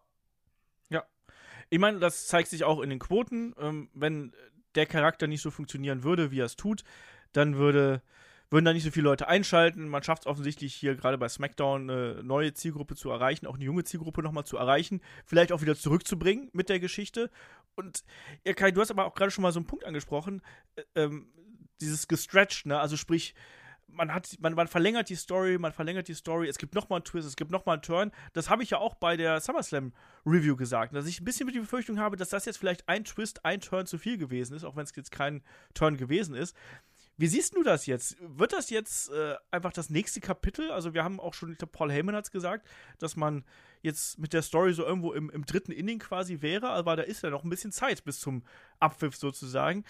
Ich meine, das zeigt sich auch in den Quoten. Ähm, wenn der Charakter nicht so funktionieren würde, wie er es tut, dann würde, würden da nicht so viele Leute einschalten. Man schafft es offensichtlich hier gerade bei SmackDown eine neue Zielgruppe zu erreichen, auch eine junge Zielgruppe nochmal zu erreichen, vielleicht auch wieder zurückzubringen mit der Geschichte. Und ja, Kai, du hast aber auch gerade schon mal so einen Punkt angesprochen, äh, ähm, dieses gestretched, ne? Also sprich, man hat, man, man verlängert die Story, man verlängert die Story, es gibt nochmal einen Twist, es gibt nochmal einen Turn. Das habe ich ja auch bei der SummerSlam Review gesagt, dass ich ein bisschen mit die Befürchtung habe, dass das jetzt vielleicht ein Twist, ein Turn zu viel gewesen ist, auch wenn es jetzt kein Turn gewesen ist. Wie siehst du das jetzt? Wird das jetzt äh, einfach das nächste Kapitel? Also, wir haben auch schon, ich glaube, Paul Heyman hat es gesagt, dass man jetzt mit der Story so irgendwo im, im dritten Inning quasi wäre, aber da ist ja noch ein bisschen Zeit bis zum Abpfiff sozusagen.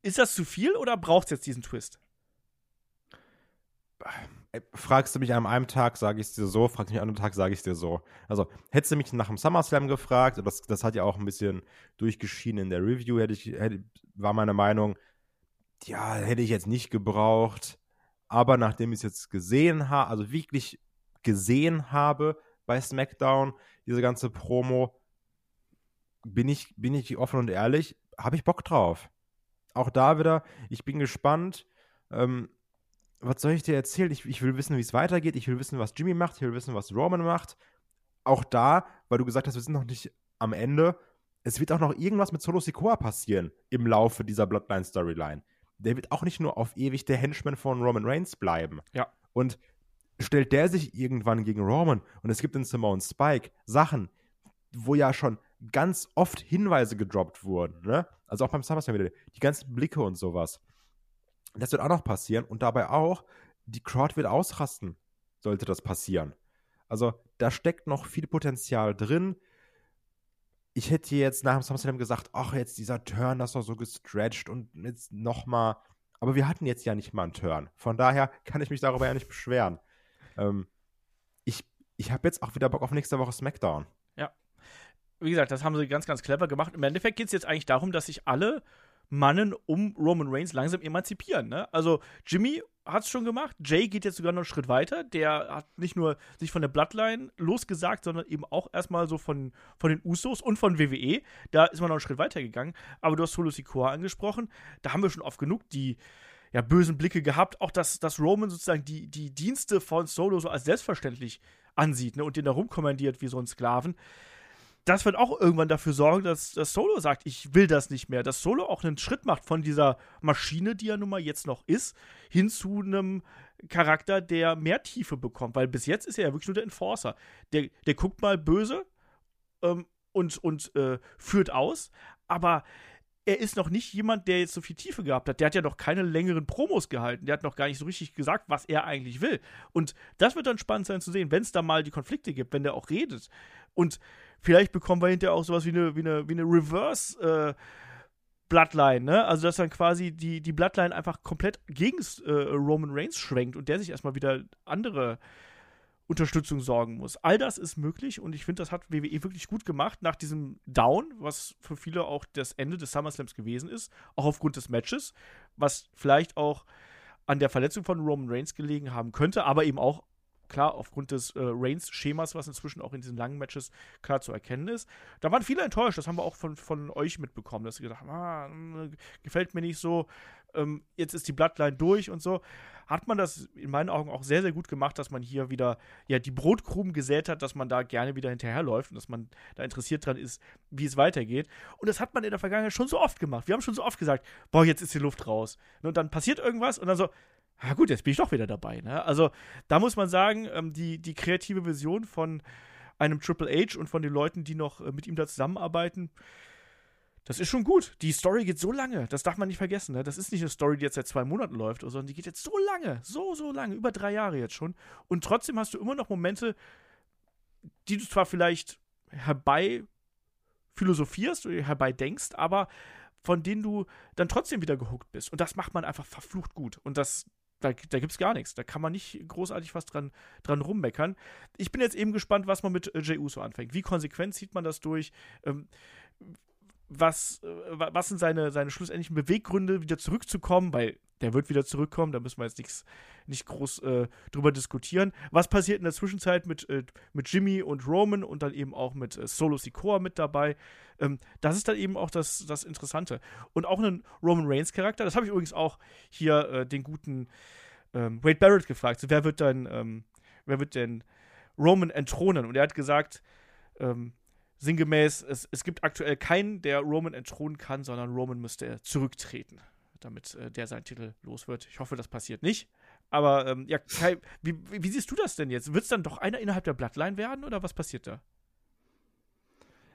Ist das zu viel oder braucht es jetzt diesen Twist? Fragst du mich an einem Tag, sage ich es dir so, fragst du mich an einem Tag, sage ich es dir so. Also, hättest du mich nach dem SummerSlam gefragt, das, das hat ja auch ein bisschen durchgeschieden in der Review, hätte ich, hätte, war meine Meinung, ja, hätte ich jetzt nicht gebraucht. Aber nachdem ich es jetzt gesehen habe, also wirklich gesehen habe bei SmackDown, diese ganze Promo, bin ich, bin ich offen und ehrlich, habe ich Bock drauf. Auch da wieder, ich bin gespannt. Ähm, was soll ich dir erzählen? Ich, ich will wissen, wie es weitergeht. Ich will wissen, was Jimmy macht. Ich will wissen, was Roman macht. Auch da, weil du gesagt hast, wir sind noch nicht am Ende. Es wird auch noch irgendwas mit Solo Sikoa passieren im Laufe dieser Bloodline-Storyline. Der wird auch nicht nur auf ewig der Henchman von Roman Reigns bleiben. Ja. Und stellt der sich irgendwann gegen Roman und es gibt in Simone Spike Sachen, wo ja schon ganz oft Hinweise gedroppt wurden, ne? Also auch beim SummerSlam wieder, die ganzen Blicke und sowas. Das wird auch noch passieren und dabei auch, die Crowd wird ausrasten, sollte das passieren. Also da steckt noch viel Potenzial drin. Ich hätte jetzt nach dem SummerSlam gesagt, ach, jetzt dieser Turn, das war so gestretched und jetzt nochmal. Aber wir hatten jetzt ja nicht mal einen Turn. Von daher kann ich mich darüber ja nicht beschweren. Ähm, ich ich habe jetzt auch wieder Bock auf nächste Woche SmackDown. Ja. Wie gesagt, das haben sie ganz, ganz clever gemacht. Im Endeffekt geht es jetzt eigentlich darum, dass sich alle Mannen um Roman Reigns langsam emanzipieren. Ne? Also Jimmy hat es schon gemacht. Jay geht jetzt sogar noch einen Schritt weiter. Der hat nicht nur sich von der Bloodline losgesagt, sondern eben auch erstmal so von, von den Usos und von WWE. Da ist man noch einen Schritt weiter gegangen. Aber du hast Solo Sikoa angesprochen. Da haben wir schon oft genug die ja, bösen Blicke gehabt. Auch, dass, dass Roman sozusagen die, die Dienste von Solo so als selbstverständlich ansieht ne? und den da rumkommandiert wie so ein Sklaven das wird auch irgendwann dafür sorgen, dass das Solo sagt, ich will das nicht mehr. Dass Solo auch einen Schritt macht von dieser Maschine, die er nun mal jetzt noch ist, hin zu einem Charakter, der mehr Tiefe bekommt. Weil bis jetzt ist er ja wirklich nur der Enforcer. Der, der guckt mal böse ähm, und, und äh, führt aus, aber er ist noch nicht jemand, der jetzt so viel Tiefe gehabt hat. Der hat ja noch keine längeren Promos gehalten. Der hat noch gar nicht so richtig gesagt, was er eigentlich will. Und das wird dann spannend sein zu sehen, wenn es da mal die Konflikte gibt, wenn der auch redet. Und vielleicht bekommen wir hinterher auch sowas wie eine, wie eine, wie eine Reverse- äh, Bloodline, ne? Also, dass dann quasi die, die Bloodline einfach komplett gegen äh, Roman Reigns schwenkt und der sich erstmal wieder andere Unterstützung sorgen muss. All das ist möglich und ich finde, das hat WWE wirklich gut gemacht nach diesem Down, was für viele auch das Ende des SummerSlams gewesen ist, auch aufgrund des Matches, was vielleicht auch an der Verletzung von Roman Reigns gelegen haben könnte, aber eben auch klar, aufgrund des äh, Reigns-Schemas, was inzwischen auch in diesen langen Matches klar zu erkennen ist. Da waren viele enttäuscht, das haben wir auch von, von euch mitbekommen, dass sie gesagt haben, ah, hm, gefällt mir nicht so, ähm, jetzt ist die Bloodline durch und so. Hat man das in meinen Augen auch sehr, sehr gut gemacht, dass man hier wieder ja, die Brotkrumen gesät hat, dass man da gerne wieder hinterherläuft und dass man da interessiert dran ist, wie es weitergeht. Und das hat man in der Vergangenheit schon so oft gemacht. Wir haben schon so oft gesagt, boah, jetzt ist die Luft raus. Und dann passiert irgendwas und dann so, ja gut, jetzt bin ich doch wieder dabei. Ne? Also da muss man sagen, ähm, die, die kreative Vision von einem Triple H und von den Leuten, die noch äh, mit ihm da zusammenarbeiten, das ist schon gut. Die Story geht so lange, das darf man nicht vergessen. Ne? Das ist nicht eine Story, die jetzt seit zwei Monaten läuft, sondern die geht jetzt so lange, so, so lange, über drei Jahre jetzt schon. Und trotzdem hast du immer noch Momente, die du zwar vielleicht herbei philosophierst oder herbei denkst, aber von denen du dann trotzdem wieder gehuckt bist. Und das macht man einfach verflucht gut. Und das da, da gibt es gar nichts. Da kann man nicht großartig was dran, dran rummeckern. Ich bin jetzt eben gespannt, was man mit äh, Jey Uso anfängt. Wie konsequent zieht man das durch? Ähm, was, äh, was sind seine, seine schlussendlichen Beweggründe, wieder zurückzukommen? Weil der wird wieder zurückkommen, da müssen wir jetzt nichts nicht groß äh, drüber diskutieren. Was passiert in der Zwischenzeit mit, äh, mit Jimmy und Roman und dann eben auch mit äh, Solo Sikoa mit dabei? Ähm, das ist dann eben auch das, das Interessante. Und auch einen Roman Reigns Charakter, das habe ich übrigens auch hier äh, den guten ähm, Wade Barrett gefragt. So, wer wird dann, ähm, wer wird denn Roman entthronen? Und er hat gesagt, ähm, sinngemäß, es, es gibt aktuell keinen, der Roman entthronen kann, sondern Roman müsste zurücktreten, damit äh, der seinen Titel los wird. Ich hoffe, das passiert nicht. Aber ähm, ja, Kai, wie, wie, siehst du das denn jetzt? Wird es dann doch einer innerhalb der Bloodline werden oder was passiert da?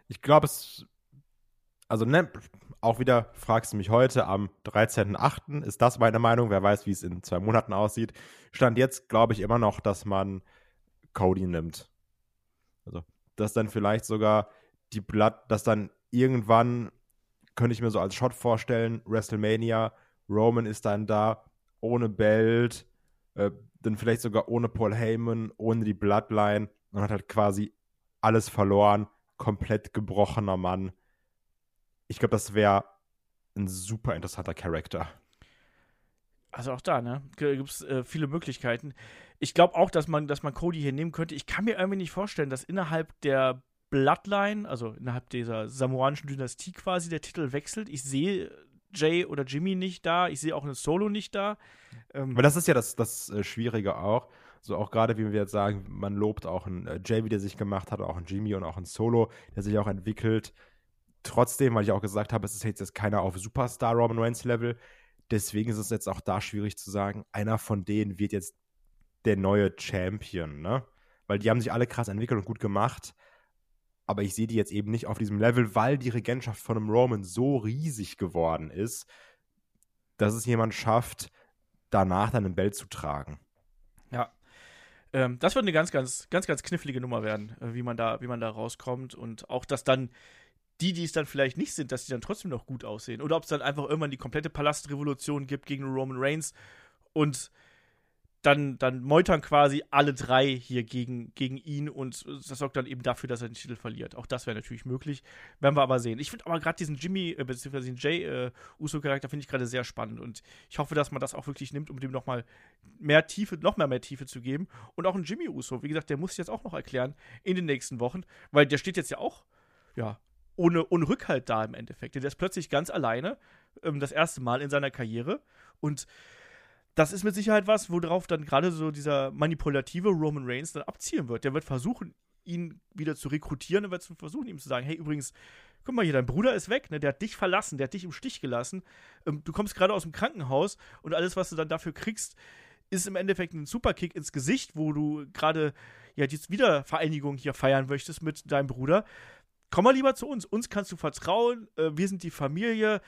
Ich glaube, es. Also, ne, auch wieder fragst du mich heute am 13.08. Ist das meine Meinung? Wer weiß, wie es in zwei Monaten aussieht. Stand jetzt, glaube ich, immer noch, dass man Cody nimmt. Also, dass dann vielleicht sogar die Blatt, dass dann irgendwann, könnte ich mir so als Shot vorstellen, WrestleMania, Roman ist dann da, ohne Belt, äh, dann vielleicht sogar ohne Paul Heyman, ohne die Bloodline und hat halt quasi alles verloren, komplett gebrochener Mann. Ich glaube, das wäre ein super interessanter Charakter. Also auch da, ne? Gibt es äh, viele Möglichkeiten. Ich glaube auch, dass man, dass man Cody hier nehmen könnte. Ich kann mir irgendwie nicht vorstellen, dass innerhalb der Bloodline, also innerhalb dieser samoanischen Dynastie quasi, der Titel wechselt. Ich sehe Jay oder Jimmy nicht da, ich sehe auch einen Solo nicht da. Ähm, Aber das ist ja das, das äh, Schwierige auch. So auch gerade, wie wir jetzt sagen, man lobt auch einen äh, Jay, wie der sich gemacht hat, auch einen Jimmy und auch einen Solo, der sich auch entwickelt. Trotzdem, weil ich auch gesagt habe, es ist jetzt keiner auf Superstar Roman Reigns Level. Deswegen ist es jetzt auch da schwierig zu sagen, einer von denen wird jetzt der neue Champion, ne? Weil die haben sich alle krass entwickelt und gut gemacht. Aber ich sehe die jetzt eben nicht auf diesem Level, weil die Regentschaft von einem Roman so riesig geworden ist, dass es jemand schafft, danach dann ein Belt zu tragen. Ja. Ähm, das wird eine ganz, ganz, ganz, ganz knifflige Nummer werden, äh, wie man da, wie man da rauskommt. Und auch, dass dann die, die es dann vielleicht nicht sind, dass die dann trotzdem noch gut aussehen. Oder ob es dann einfach irgendwann die komplette Palastrevolution gibt gegen Roman Reigns und dann, dann meutern quasi alle drei hier gegen, gegen ihn und das sorgt dann eben dafür, dass er den Titel verliert. Auch das wäre natürlich möglich. Werden wir aber sehen. Ich finde aber gerade diesen Jimmy, äh, beziehungsweise den Jay äh, Uso-Charakter finde ich gerade sehr spannend und ich hoffe, dass man das auch wirklich nimmt, um dem nochmal mehr Tiefe, noch mehr, mehr Tiefe zu geben. Und auch ein Jimmy Uso, wie gesagt, der muss jetzt auch noch erklären in den nächsten Wochen, weil der steht jetzt ja auch, ja, ohne, ohne Rückhalt da im Endeffekt. Der ist plötzlich ganz alleine, ähm, das erste Mal in seiner Karriere und das ist mit Sicherheit was, worauf dann gerade so dieser manipulative Roman Reigns dann abzielen wird. Der wird versuchen, ihn wieder zu rekrutieren und wird versuchen, ihm zu sagen: Hey, übrigens, guck mal hier, dein Bruder ist weg, ne? der hat dich verlassen, der hat dich im Stich gelassen. Ähm, du kommst gerade aus dem Krankenhaus und alles, was du dann dafür kriegst, ist im Endeffekt ein Superkick ins Gesicht, wo du gerade ja die Wiedervereinigung hier feiern möchtest mit deinem Bruder. Komm mal lieber zu uns. Uns kannst du vertrauen. Äh, wir sind die Familie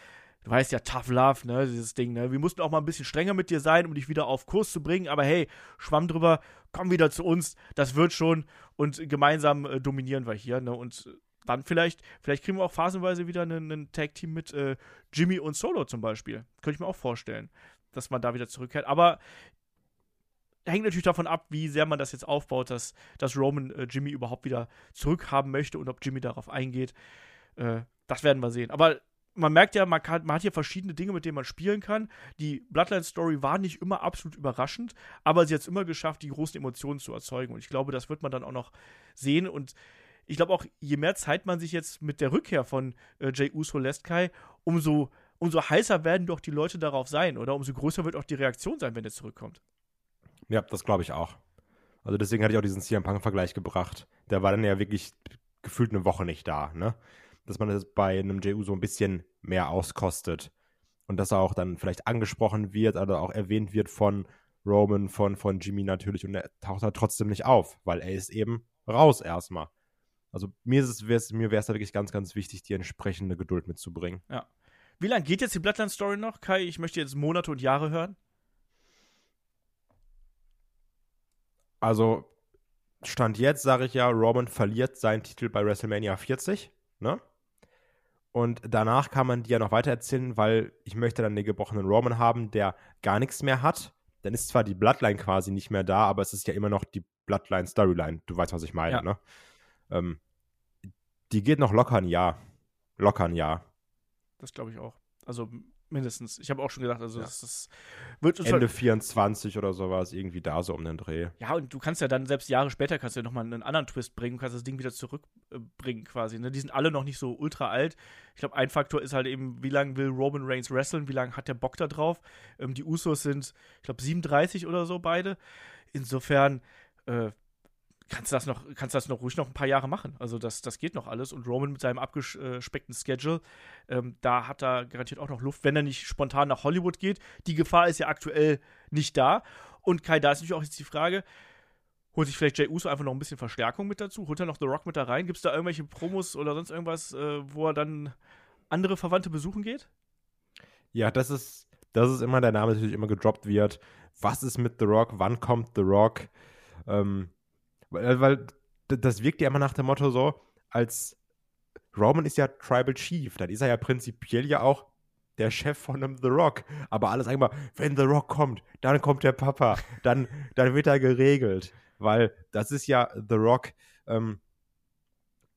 du weißt ja, tough love, ne, dieses Ding, ne? Wir mussten auch mal ein bisschen strenger mit dir sein, um dich wieder auf Kurs zu bringen, aber hey, schwamm drüber, komm wieder zu uns, das wird schon und gemeinsam äh, dominieren wir hier, ne? Und dann vielleicht, vielleicht kriegen wir auch phasenweise wieder ein Tag-Team mit äh, Jimmy und Solo zum Beispiel. Könnte ich mir auch vorstellen, dass man da wieder zurückkehrt. Aber hängt natürlich davon ab, wie sehr man das jetzt aufbaut, dass, dass Roman äh, Jimmy überhaupt wieder zurückhaben möchte und ob Jimmy darauf eingeht. Äh, das werden wir sehen. Aber man merkt ja, man, kann, man, hat hier verschiedene Dinge, mit denen man spielen kann. Die Bloodline-Story war nicht immer absolut überraschend, aber sie hat es immer geschafft, die großen Emotionen zu erzeugen. Und ich glaube, das wird man dann auch noch sehen. Und ich glaube auch, je mehr Zeit man sich jetzt mit der Rückkehr von äh, Jay Uso lässt, Kai, umso, umso heißer werden doch die Leute darauf sein, oder umso größer wird auch die Reaktion sein, wenn er zurückkommt. Ja, das glaube ich auch. Also deswegen hatte ich auch diesen CM Punk-Vergleich gebracht. Der war dann ja wirklich gefühlt eine Woche nicht da, ne? Dass man das bei einem JU so ein bisschen mehr auskostet. Und dass er auch dann vielleicht angesprochen wird oder auch erwähnt wird von Roman, von, von Jimmy natürlich. Und er taucht halt trotzdem nicht auf, weil er ist eben raus erstmal. Also mir, ist es, mir wäre es da wirklich ganz, ganz wichtig, die entsprechende Geduld mitzubringen. Ja. Wie lange geht jetzt die Bloodline-Story noch, Kai? Ich möchte jetzt Monate und Jahre hören. Also, Stand jetzt sage ich ja, Roman verliert seinen Titel bei WrestleMania 40, ne? Und danach kann man die ja noch weiter erzählen, weil ich möchte dann den gebrochenen Roman haben, der gar nichts mehr hat. dann ist zwar die Bloodline quasi nicht mehr da, aber es ist ja immer noch die Bloodline-Storyline. Du weißt, was ich meine, Ja. ne? Ähm, die geht noch locker ein Jahr. Locker ein Jahr. Das glaube ich auch. Also mindestens. Ich habe auch schon gedacht, also Ja. das, das wird uns Ende 24 oder sowas, irgendwie da so um den Dreh. Ja, und du kannst ja dann selbst Jahre später kannst du ja nochmal einen anderen Twist bringen, kannst das Ding wieder zurückbringen quasi. Ne? Die sind alle noch nicht so ultra alt. Ich glaube, ein Faktor ist halt eben, wie lange will Roman Reigns wresteln, wie lange hat der Bock da drauf. Ähm, die Usos sind, ich glaube, 37 oder so beide. Insofern äh, kannst du das noch, kannst das noch ruhig noch ein paar Jahre machen. Also das, das geht noch alles. Und Roman mit seinem abgespeckten Schedule, ähm, da hat er garantiert auch noch Luft, wenn er nicht spontan nach Hollywood geht. Die Gefahr ist ja aktuell nicht da. Und Kai, da ist natürlich auch jetzt die Frage, holt sich vielleicht Jay Uso einfach noch ein bisschen Verstärkung mit dazu? Holt er noch The Rock mit da rein? Gibt es da irgendwelche Promos oder sonst irgendwas, äh, wo er dann andere Verwandte besuchen geht? Ja, das ist, das ist immer der Name, der natürlich immer gedroppt wird. Was ist mit The Rock? Wann kommt The Rock? Ähm, weil, weil d- das wirkt ja immer nach dem Motto so, als Roman ist ja Tribal Chief, dann ist er ja prinzipiell ja auch der Chef von einem The Rock. Aber alles einmal, wenn The Rock kommt, dann kommt der Papa, dann, dann wird er geregelt. Weil das ist ja The Rock. Ähm,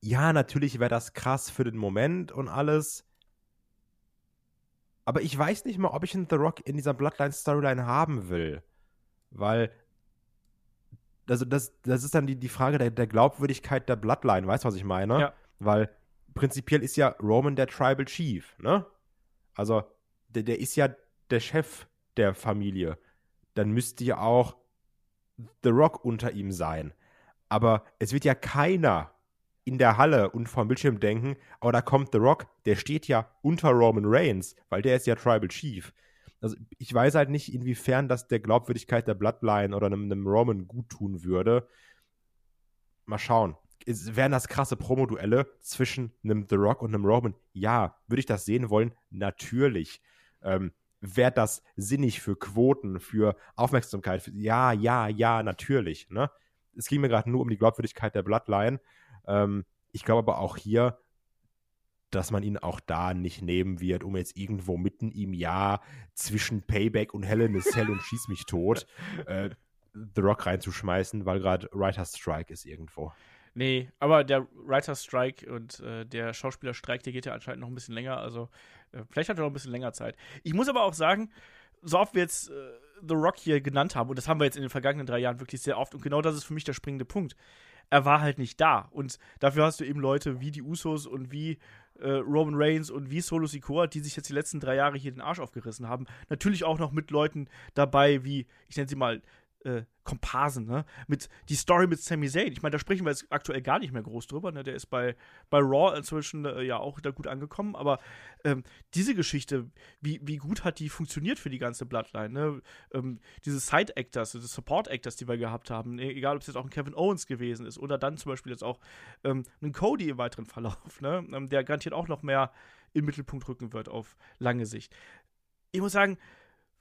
ja, natürlich wäre das krass für den Moment und alles. Aber ich weiß nicht mal, ob ich einen The Rock in dieser Bloodline-Storyline haben will. Weil, also das, das ist dann die, die Frage der, der Glaubwürdigkeit der Bloodline, weißt du, was ich meine? Ja. Weil prinzipiell ist ja Roman der Tribal Chief, ne? Also, der, der ist ja der Chef der Familie. Dann müsste ja auch The Rock unter ihm sein. Aber es wird ja keiner in der Halle und vom Bildschirm denken, aber da kommt The Rock, der steht ja unter Roman Reigns, weil der ist ja Tribal Chief. Also ich weiß halt nicht, inwiefern das der Glaubwürdigkeit der Bloodline oder einem, einem Roman gut tun würde. Mal schauen. Es, wären das krasse Promoduelle zwischen einem The Rock und einem Roman? Ja. Würde ich das sehen wollen? Natürlich. Ähm, Wäre das sinnig für Quoten, für Aufmerksamkeit? Für, ja, ja, ja, natürlich. Ne? Es ging mir gerade nur um die Glaubwürdigkeit der Bloodline. Ähm, ich glaube aber auch hier, dass man ihn auch da nicht nehmen wird, um jetzt irgendwo mitten im Jahr zwischen Payback und Hell in a Cell und Schieß mich tot äh, The Rock reinzuschmeißen, weil gerade Writer's Strike ist irgendwo. Nee, aber der Writer's Strike und äh, der Schauspielerstreik, der geht ja anscheinend noch ein bisschen länger. Also äh, vielleicht hat er noch ein bisschen länger Zeit. Ich muss aber auch sagen, so oft wir jetzt äh, The Rock hier genannt haben, und das haben wir jetzt in den vergangenen drei Jahren wirklich sehr oft, und genau das ist für mich der springende Punkt. Er war halt nicht da. Und dafür hast du eben Leute wie die Usos und wie äh, Roman Reigns und wie Solo Sikoa, die sich jetzt die letzten drei Jahre hier den Arsch aufgerissen haben. Natürlich auch noch mit Leuten dabei, wie, ich nenne sie mal, äh, Komparsen, ne? Mit die Story mit Sami Zayn. Ich meine, da sprechen wir jetzt aktuell gar nicht mehr groß drüber, ne? Der ist bei, bei Raw inzwischen äh, ja auch da gut angekommen, aber ähm, diese Geschichte, wie, wie gut hat die funktioniert für die ganze Bloodline, ne? Ähm, diese Side-Actors, diese Support-Actors, die wir gehabt haben, e- egal ob es jetzt auch ein Kevin Owens gewesen ist oder dann zum Beispiel jetzt auch ähm, ein Cody im weiteren Verlauf, ne? Ähm, der garantiert auch noch mehr den Mittelpunkt rücken wird auf lange Sicht. Ich muss sagen,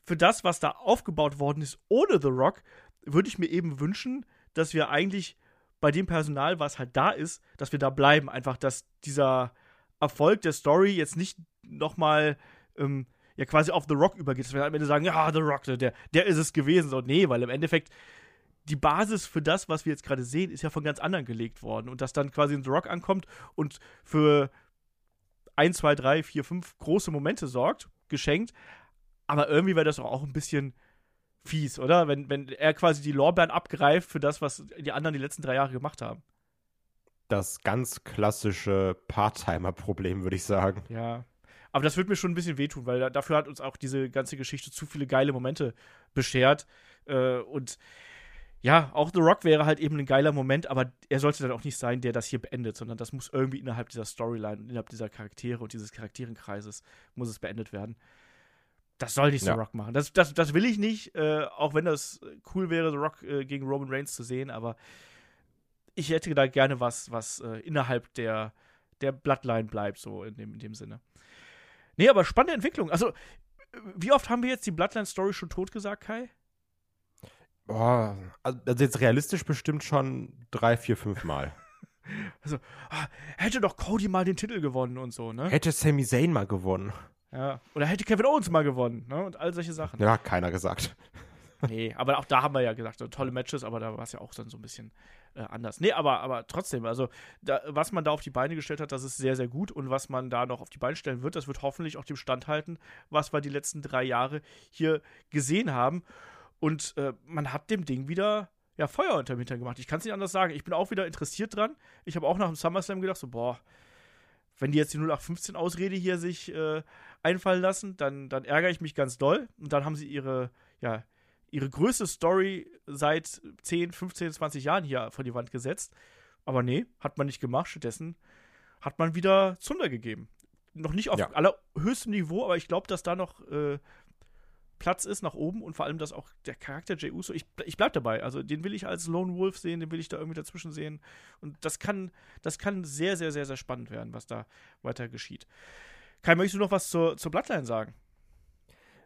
für das, was da aufgebaut worden ist ohne The Rock, würde ich mir eben wünschen, dass wir eigentlich bei dem Personal, was halt da ist, dass wir da bleiben. Einfach, dass dieser Erfolg der Story jetzt nicht nochmal ähm, ja quasi auf The Rock übergeht, dass wir am Ende sagen, ja, The Rock, der, der ist es gewesen. So, nee, weil im Endeffekt die Basis für das, was wir jetzt gerade sehen, ist ja von ganz anderen gelegt worden. Und dass dann quasi ein The Rock ankommt und für ein, zwei, drei, vier, fünf große Momente sorgt, geschenkt, aber irgendwie wäre das doch auch ein bisschen fies, oder? Wenn, wenn er quasi die Lorbeeren abgreift für das, was die anderen die letzten drei Jahre gemacht haben. Das ganz klassische Part-Timer-Problem, würde ich sagen. Ja. Aber das wird mir schon ein bisschen wehtun, weil da, dafür hat uns auch diese ganze Geschichte zu viele geile Momente beschert. Äh, und ja, auch The Rock wäre halt eben ein geiler Moment, aber er sollte dann auch nicht sein, der das hier beendet, sondern das muss irgendwie innerhalb dieser Storyline, innerhalb dieser Charaktere und dieses Charakterenkreises muss es beendet werden. Das soll nicht Ja. The Rock machen. Das, das, das will ich nicht, äh, auch wenn das cool wäre, The Rock äh, gegen Roman Reigns zu sehen, aber ich hätte da gerne was, was äh, innerhalb der, der Bloodline bleibt, so in dem, in dem Sinne. Nee, aber spannende Entwicklung. Also, wie oft haben wir jetzt die Bloodline-Story schon tot gesagt, Kai? Boah, also also jetzt realistisch bestimmt schon drei, vier, fünf Mal. Also, ah, hätte doch Cody mal den Titel gewonnen und so, ne? Hätte Sami Zayn mal gewonnen. Ja. Oder hätte Kevin Owens mal gewonnen, ne? Und all solche Sachen. Ja, keiner gesagt. nee, aber auch da haben wir ja gesagt, so tolle Matches, aber da war es ja auch dann so ein bisschen äh, anders. Nee, aber, aber trotzdem, also da, was man da auf die Beine gestellt hat, das ist sehr, sehr gut und was man da noch auf die Beine stellen wird, das wird hoffentlich auch dem Stand halten, was wir die letzten drei Jahre hier gesehen haben. Und äh, man hat dem Ding wieder ja, Feuer unterm Hintern gemacht. Ich kann es nicht anders sagen. Ich bin auch wieder interessiert dran. Ich habe auch nach dem SummerSlam gedacht, so, boah, wenn die jetzt die 0815-Ausrede hier sich äh, einfallen lassen, dann, dann ärgere ich mich ganz doll. Und dann haben sie ihre, ja, ihre größte Story seit 10, 15, 20 Jahren hier vor die Wand gesetzt. Aber nee, hat man nicht gemacht. Stattdessen hat man wieder Zunder gegeben. Noch nicht auf ja. allerhöchstem Niveau, aber ich glaube, dass da noch äh, Platz ist nach oben und vor allem, dass auch der Charakter Jey Uso, ich, ich bleib dabei, also den will ich als Lone Wolf sehen, den will ich da irgendwie dazwischen sehen und das kann, das kann sehr, sehr, sehr, sehr spannend werden, was da weiter geschieht. Kai, möchtest du noch was zur, zur Bloodline sagen?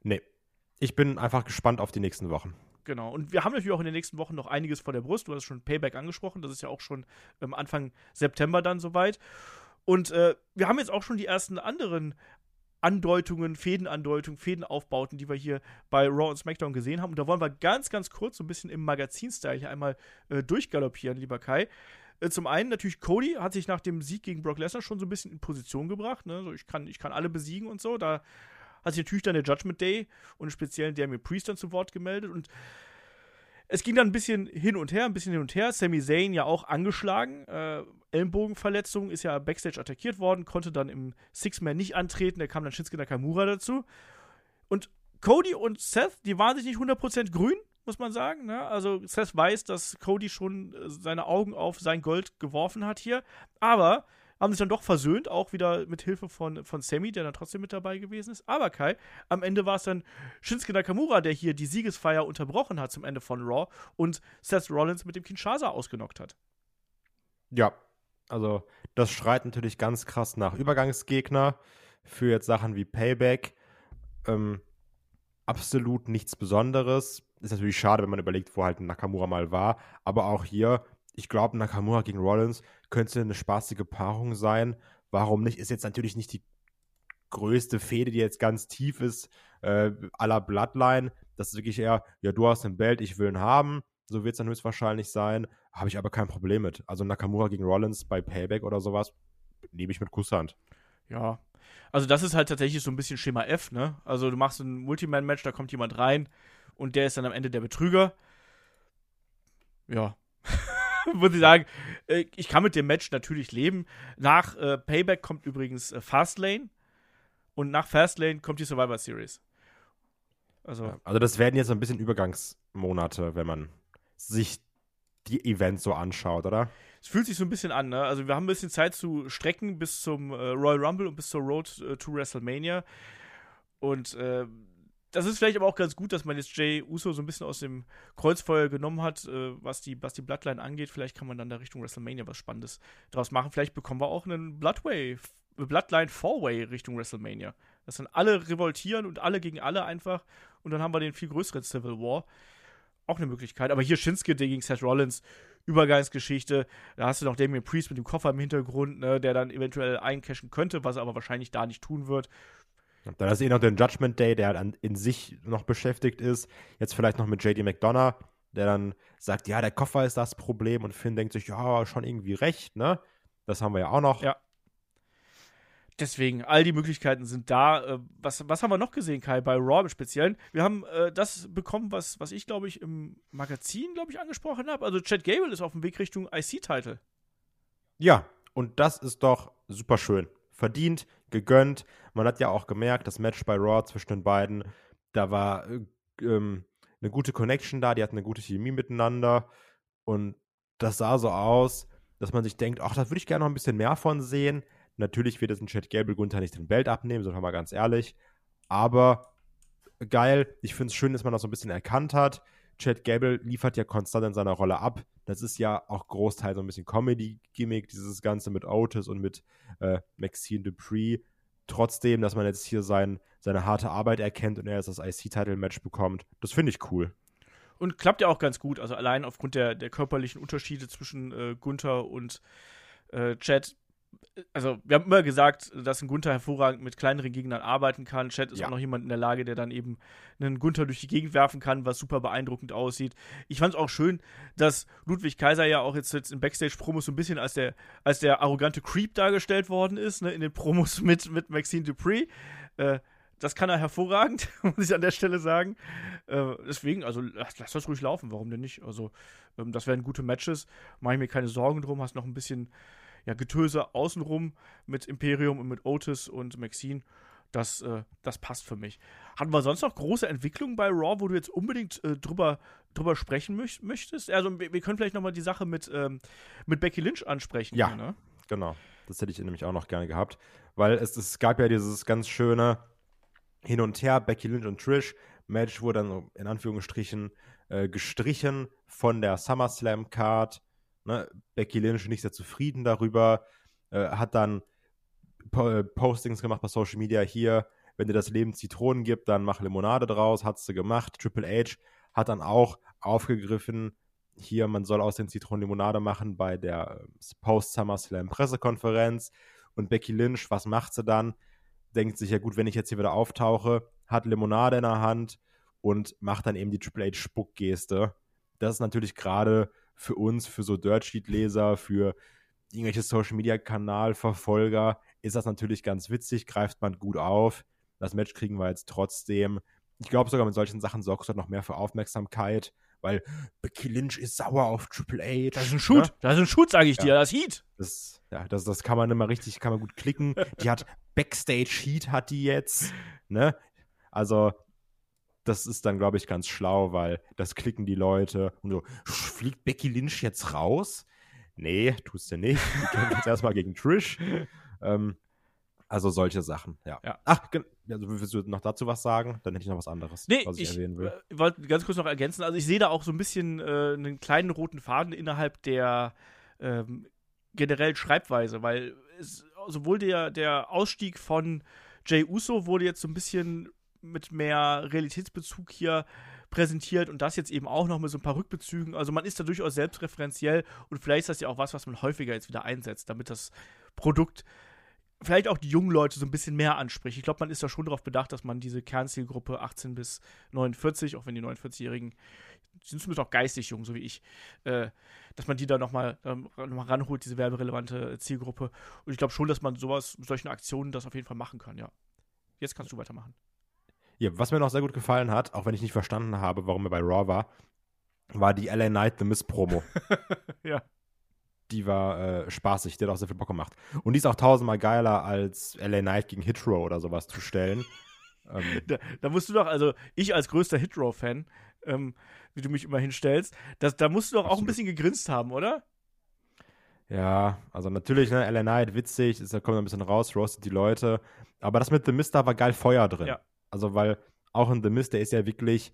Nee. Ich bin einfach gespannt auf die nächsten Wochen. Genau. Und wir haben natürlich auch in den nächsten Wochen noch einiges vor der Brust. Du hast schon Payback angesprochen. Das ist ja auch schon ähm, Anfang September dann soweit. Und äh, wir haben jetzt auch schon die ersten anderen Andeutungen, Fädenandeutungen, Fädenaufbauten, die wir hier bei Raw und SmackDown gesehen haben. Und da wollen wir ganz, ganz kurz so ein bisschen im Magazin-Style hier einmal äh, durchgaloppieren, lieber Kai. Äh, zum einen natürlich Cody hat sich nach dem Sieg gegen Brock Lesnar schon so ein bisschen in Position gebracht. Ne? So, ich, kann, ich kann alle besiegen und so. Da hat sich natürlich dann der Judgment Day und speziell der mir Priest dann zu Wort gemeldet. Und es ging dann ein bisschen hin und her, ein bisschen hin und her. Sami Zayn ja auch angeschlagen. Äh, Ellenbogenverletzung, ist ja backstage attackiert worden, konnte dann im Six-Man nicht antreten. Da kam dann Shinsuke Nakamura dazu. Und Cody und Seth, die waren sich nicht 100% grün, muss man sagen. Ne? Also Seth weiß, dass Cody schon äh, seine Augen auf sein Gold geworfen hat hier. Aber haben sich dann doch versöhnt, auch wieder mit Hilfe von, von Sammy, der dann trotzdem mit dabei gewesen ist. Aber Kai, am Ende war es dann Shinsuke Nakamura, der hier die Siegesfeier unterbrochen hat zum Ende von Raw und Seth Rollins mit dem Kinshasa ausgenockt hat. Ja, also das schreit natürlich ganz krass nach Übergangsgegner für jetzt Sachen wie Payback. Ähm, absolut nichts Besonderes. Ist natürlich schade, wenn man überlegt, wo halt Nakamura mal war. Aber auch hier ich glaube, Nakamura gegen Rollins könnte eine spaßige Paarung sein. Warum nicht? Ist jetzt natürlich nicht die größte Fehde, die jetzt ganz tief ist, äh, aller Bloodline. Das ist wirklich eher, ja, du hast ein Belt, ich will ihn haben. So wird es dann höchstwahrscheinlich sein. Habe ich aber kein Problem mit. Also Nakamura gegen Rollins bei Payback oder sowas, nehme ich mit Kusshand. Ja. Also das ist halt tatsächlich so ein bisschen Schema F, ne? Also du machst ein Multiman-Match, da kommt jemand rein und der ist dann am Ende der Betrüger. Ja. muss ich sagen, äh, ich kann mit dem Match natürlich leben. Nach äh, Payback kommt übrigens äh, Fastlane und nach Fastlane kommt die Survivor Series. Also, also das werden jetzt ein bisschen Übergangsmonate, wenn man sich die Events so anschaut, oder? Es fühlt sich so ein bisschen an, ne? Also wir haben ein bisschen Zeit zu strecken bis zum äh, Royal Rumble und bis zur Road äh, to WrestleMania. Und äh, das ist vielleicht aber auch ganz gut, dass man jetzt Jay Uso so ein bisschen aus dem Kreuzfeuer genommen hat, äh, was, die, was die Bloodline angeht. Vielleicht kann man dann da Richtung WrestleMania was Spannendes draus machen. Vielleicht bekommen wir auch einen Bloodway, Bloodline Four-Way Richtung WrestleMania. Dass dann alle revoltieren und alle gegen alle einfach. Und dann haben wir den viel größeren Civil War. Auch eine Möglichkeit. Aber hier Shinsuke gegen Seth Rollins. Übergangsgeschichte. Da hast du noch Damien Priest mit dem Koffer im Hintergrund, ne, der dann eventuell eincashen könnte, was er aber wahrscheinlich da nicht tun wird. Dann hast du eh noch den Judgment Day, der halt an, in sich noch beschäftigt ist. Jetzt vielleicht noch mit JD McDonough, der dann sagt, ja, der Koffer ist das Problem und Finn denkt sich, ja, schon irgendwie recht, ne? Das haben wir ja auch noch. Ja. Deswegen, all die Möglichkeiten sind da. Äh, was, was haben wir noch gesehen, Kai, bei Raw im Speziellen? Wir haben äh, das bekommen, was, was ich, glaube ich, im Magazin, glaube ich, angesprochen habe. Also Chad Gable ist auf dem Weg Richtung IC-Title. Ja, und das ist doch super schön verdient, gegönnt. Man hat ja auch gemerkt, das Match bei Raw zwischen den beiden, da war äh, ähm, eine gute Connection da, die hatten eine gute Chemie miteinander und das sah so aus, dass man sich denkt, ach, da würde ich gerne noch ein bisschen mehr von sehen. Natürlich wird es ein Chad Gable Gunther nicht den Belt abnehmen, sind wir mal ganz ehrlich. Aber geil, ich finde es schön, dass man das so ein bisschen erkannt hat. Chad Gable liefert ja konstant in seiner Rolle ab. Das ist ja auch Großteil so ein bisschen Comedy-Gimmick, dieses Ganze mit Otis und mit äh, Maxine Dupree. Trotzdem, dass man jetzt hier sein, seine harte Arbeit erkennt und er jetzt das IC-Title-Match bekommt, das finde ich cool. Und klappt ja auch ganz gut. Also allein aufgrund der, der körperlichen Unterschiede zwischen äh, Gunther und äh, Chad also wir haben immer gesagt, dass ein Gunther hervorragend mit kleineren Gegnern arbeiten kann. Chad ist Ja. auch noch jemand in der Lage, der dann eben einen Gunther durch die Gegend werfen kann, was super beeindruckend aussieht. Ich fand es auch schön, dass Ludwig Kaiser ja auch jetzt, jetzt in Backstage-Promos so ein bisschen als der, als der arrogante Creep dargestellt worden ist, ne, in den Promos mit, mit Maxine Dupree. Äh, das kann er hervorragend, muss ich an der Stelle sagen. Äh, deswegen, also lass, lass das ruhig laufen, warum denn nicht? Also, ähm, das wären gute Matches, mache ich mir keine Sorgen drum, hast noch ein bisschen ja, Getöse außenrum mit Imperium und mit Otis und Maxine. Das, äh, das passt für mich. Hatten wir sonst noch große Entwicklungen bei Raw, wo du jetzt unbedingt äh, drüber, drüber sprechen möch möchtest? Also, wir, wir können vielleicht nochmal die Sache mit, ähm, mit Becky Lynch ansprechen. Ja. Ne? Genau. Das hätte ich nämlich auch noch gerne gehabt. Weil es, es gab ja dieses ganz schöne Hin und Her, Becky Lynch und Trish. Match wurde dann in Anführungsstrichen äh, gestrichen von der SummerSlam-Card. Ne? Becky Lynch nicht sehr zufrieden darüber. Äh, hat dann po äh, Postings gemacht bei Social Media hier. Wenn dir das Leben Zitronen gibt, dann mach Limonade draus. Hat sie gemacht. Triple H hat dann auch aufgegriffen, hier, man soll aus den Zitronen Limonade machen bei der äh, Post-SummerSlam-Pressekonferenz. Und Becky Lynch, was macht sie dann? Denkt sich, ja gut, wenn ich jetzt hier wieder auftauche, hat Limonade in der Hand und macht dann eben die Triple H-Spuckgeste. Das ist natürlich gerade für uns, für so Dirt Sheet-Leser, für irgendwelche Social-Media-Kanal-Verfolger, ist das natürlich ganz witzig, greift man gut auf. Das Match kriegen wir jetzt trotzdem. Ich glaube sogar mit solchen Sachen sorgst du noch mehr für Aufmerksamkeit, weil Becky Lynch ist sauer auf Triple H. Das ist ein Shoot. Ne? Das ist ein Shoot, sage ich Ja. dir. Das Heat. Das, ja, das, das kann man immer richtig, kann man gut klicken. Die hat Backstage Heat hat die jetzt, ne? Also, das ist dann, glaube ich, ganz schlau, weil das klicken die Leute und so, "Sch, fliegt Becky Lynch jetzt raus? Nee, tust du nicht. Die kämpft jetzt erstmal gegen Trish. Ähm, also solche Sachen, ja. Ja. Ach, also willst du noch dazu was sagen? Dann hätte ich noch was anderes, Nee, was ich, ich erwähnen will. äh, wollte ganz kurz noch ergänzen. Also, ich sehe da auch so ein bisschen äh, einen kleinen roten Faden innerhalb der ähm, generellen Schreibweise, weil es, sowohl der, der Ausstieg von Jay Uso wurde jetzt so ein bisschen mit mehr Realitätsbezug hier präsentiert und das jetzt eben auch noch mit so ein paar Rückbezügen. Also man ist da durchaus selbstreferenziell und vielleicht ist das ja auch was, was man häufiger jetzt wieder einsetzt, damit das Produkt vielleicht auch die jungen Leute so ein bisschen mehr anspricht. Ich glaube, man ist da schon darauf bedacht, dass man diese Kernzielgruppe 18 bis 49, auch wenn die 49-Jährigen die sind zumindest auch geistig jung, so wie ich, äh, dass man die da nochmal ähm, noch ranholt, diese werberelevante Zielgruppe. Und ich glaube schon, dass man sowas, solchen Aktionen das auf jeden Fall machen kann, ja. Jetzt kannst du weitermachen. Ja, was mir noch sehr gut gefallen hat, auch wenn ich nicht verstanden habe, warum er bei Raw war, war die LA Knight The Miss Promo. Ja. Die war äh, spaßig, die hat auch sehr viel Bock gemacht. Und die ist auch tausendmal geiler als LA Knight gegen Hitro oder sowas zu stellen. ähm, Da, da musst du doch, also ich als größter Hitrow-Fan, ähm, wie du mich immer hinstellst, das, da musst du doch auch ein Absolut. bisschen gegrinst haben, oder? ja, also natürlich, ne, LA Knight, witzig, ist, da kommt ein bisschen raus, roastet die Leute. Aber das mit The Mist, da war geil Feuer drin. Ja. Also, weil auch in The Mist, der ist ja wirklich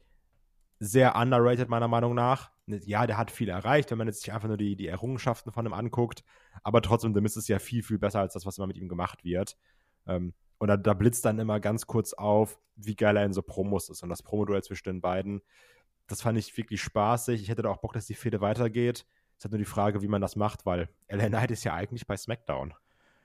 sehr underrated, meiner Meinung nach. Ja, der hat viel erreicht, wenn man jetzt sich einfach nur die, die Errungenschaften von ihm anguckt. Aber trotzdem, The Mist ist ja viel, viel besser als das, was immer mit ihm gemacht wird. Ähm, und da, da blitzt dann immer ganz kurz auf, wie geil er in so Promos ist. Und das Promoduell zwischen den beiden, das fand ich wirklich spaßig. Ich hätte da auch Bock, dass die Fehde weitergeht. Es ist halt nur die Frage, wie man das macht, weil LA Knight ist ja eigentlich bei SmackDown.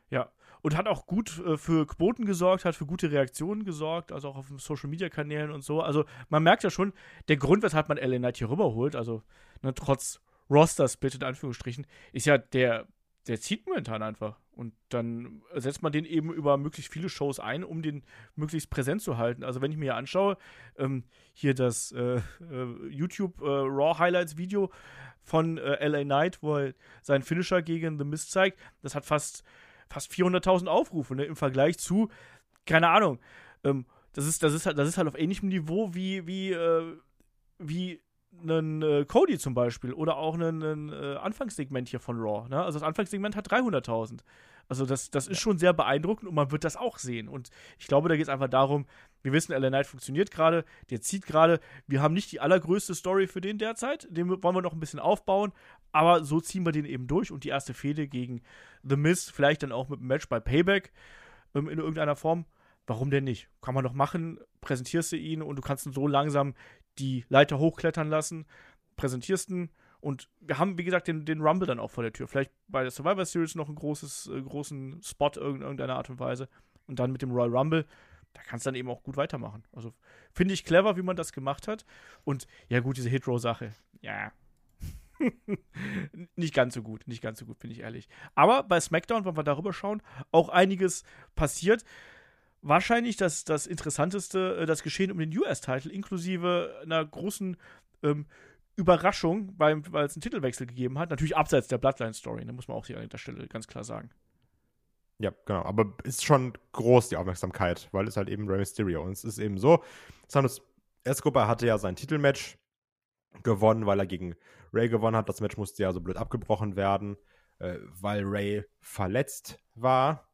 Ja. Und hat auch gut äh, für Quoten gesorgt, hat für gute Reaktionen gesorgt, also auch auf Social Media Kanälen und so. Also man merkt ja schon, der Grund, weshalb man LA Knight hier rüberholt, also ne, trotz Roster-Split in Anführungsstrichen, ist ja der, der zieht momentan einfach. Und dann setzt man den eben über möglichst viele Shows ein, um den möglichst präsent zu halten. Also wenn ich mir hier anschaue, ähm, hier das äh, äh, YouTube äh, Raw Highlights Video von äh, LA Knight, wo er seinen Finisher gegen The Mist zeigt, das hat fast fast 400.000 Aufrufe ne, im Vergleich zu, keine Ahnung, ähm, das, ist, das, ist halt, das ist halt auf ähnlichem Niveau wie, wie, äh, wie ein äh, Cody zum Beispiel oder auch ein äh, Anfangssegment hier von Raw. Ne? Also das Anfangssegment hat 300.000. Also das, das ist schon sehr beeindruckend und man wird das auch sehen. Und ich glaube, da geht es einfach darum, wir wissen, LA Knight funktioniert gerade, der zieht gerade. Wir haben nicht die allergrößte Story für den derzeit, den wollen wir noch ein bisschen aufbauen, aber so ziehen wir den eben durch und die erste Fehde gegen The Miz, vielleicht dann auch mit einem Match bei Payback ähm, in irgendeiner Form. Warum denn nicht? Kann man doch machen, präsentierst du ihn und du kannst ihn so langsam die Leiter hochklettern lassen, präsentierst ihn Und wir haben, wie gesagt, den, den Rumble dann auch vor der Tür. Vielleicht bei der Survivor Series noch einen großes, äh, großen Spot in irgendeiner Art und Weise. Und dann mit dem Royal Rumble, da kannst du dann eben auch gut weitermachen. Also finde ich clever, wie man das gemacht hat. Und ja, gut, diese Hit-Row-Sache, ja. nicht ganz so gut, nicht ganz so gut, bin ich ehrlich. Aber bei SmackDown, wenn wir darüber schauen, auch einiges passiert. Wahrscheinlich das, das Interessanteste, äh, das Geschehen um den US-Title, inklusive einer großen ähm, Überraschung, weil, es einen Titelwechsel gegeben hat. Natürlich abseits der Bloodline-Story, da muss man auch hier an der Stelle ganz klar sagen. Ja, genau. Aber ist schon groß die Aufmerksamkeit, weil es halt eben Rey Mysterio. Und es ist eben so, Santos Escobar hatte ja sein Titelmatch gewonnen, weil er gegen Ray gewonnen hat. Das Match musste ja so blöd abgebrochen werden, äh, weil Ray verletzt war.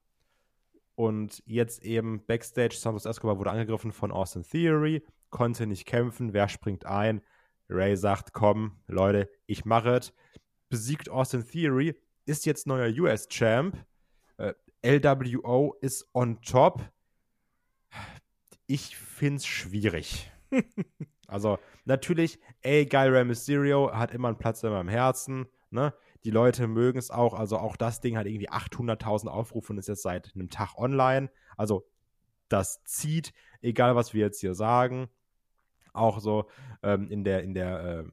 Und jetzt eben Backstage, Santos Escobar wurde angegriffen von Austin Theory, konnte nicht kämpfen. Wer springt ein? Ray sagt, komm, Leute, ich mache es. Besiegt Austin Theory, ist jetzt neuer US-Champ. Äh, LWO ist on top. Ich finde es schwierig. also, natürlich, ey, geil, Rey Mysterio hat immer einen Platz in meinem Herzen. Ne? Die Leute mögen es auch. Also, auch das Ding hat irgendwie 800.000 Aufrufe und ist jetzt seit einem Tag online. Also, das zieht, egal was wir jetzt hier sagen auch so ähm, in der, in der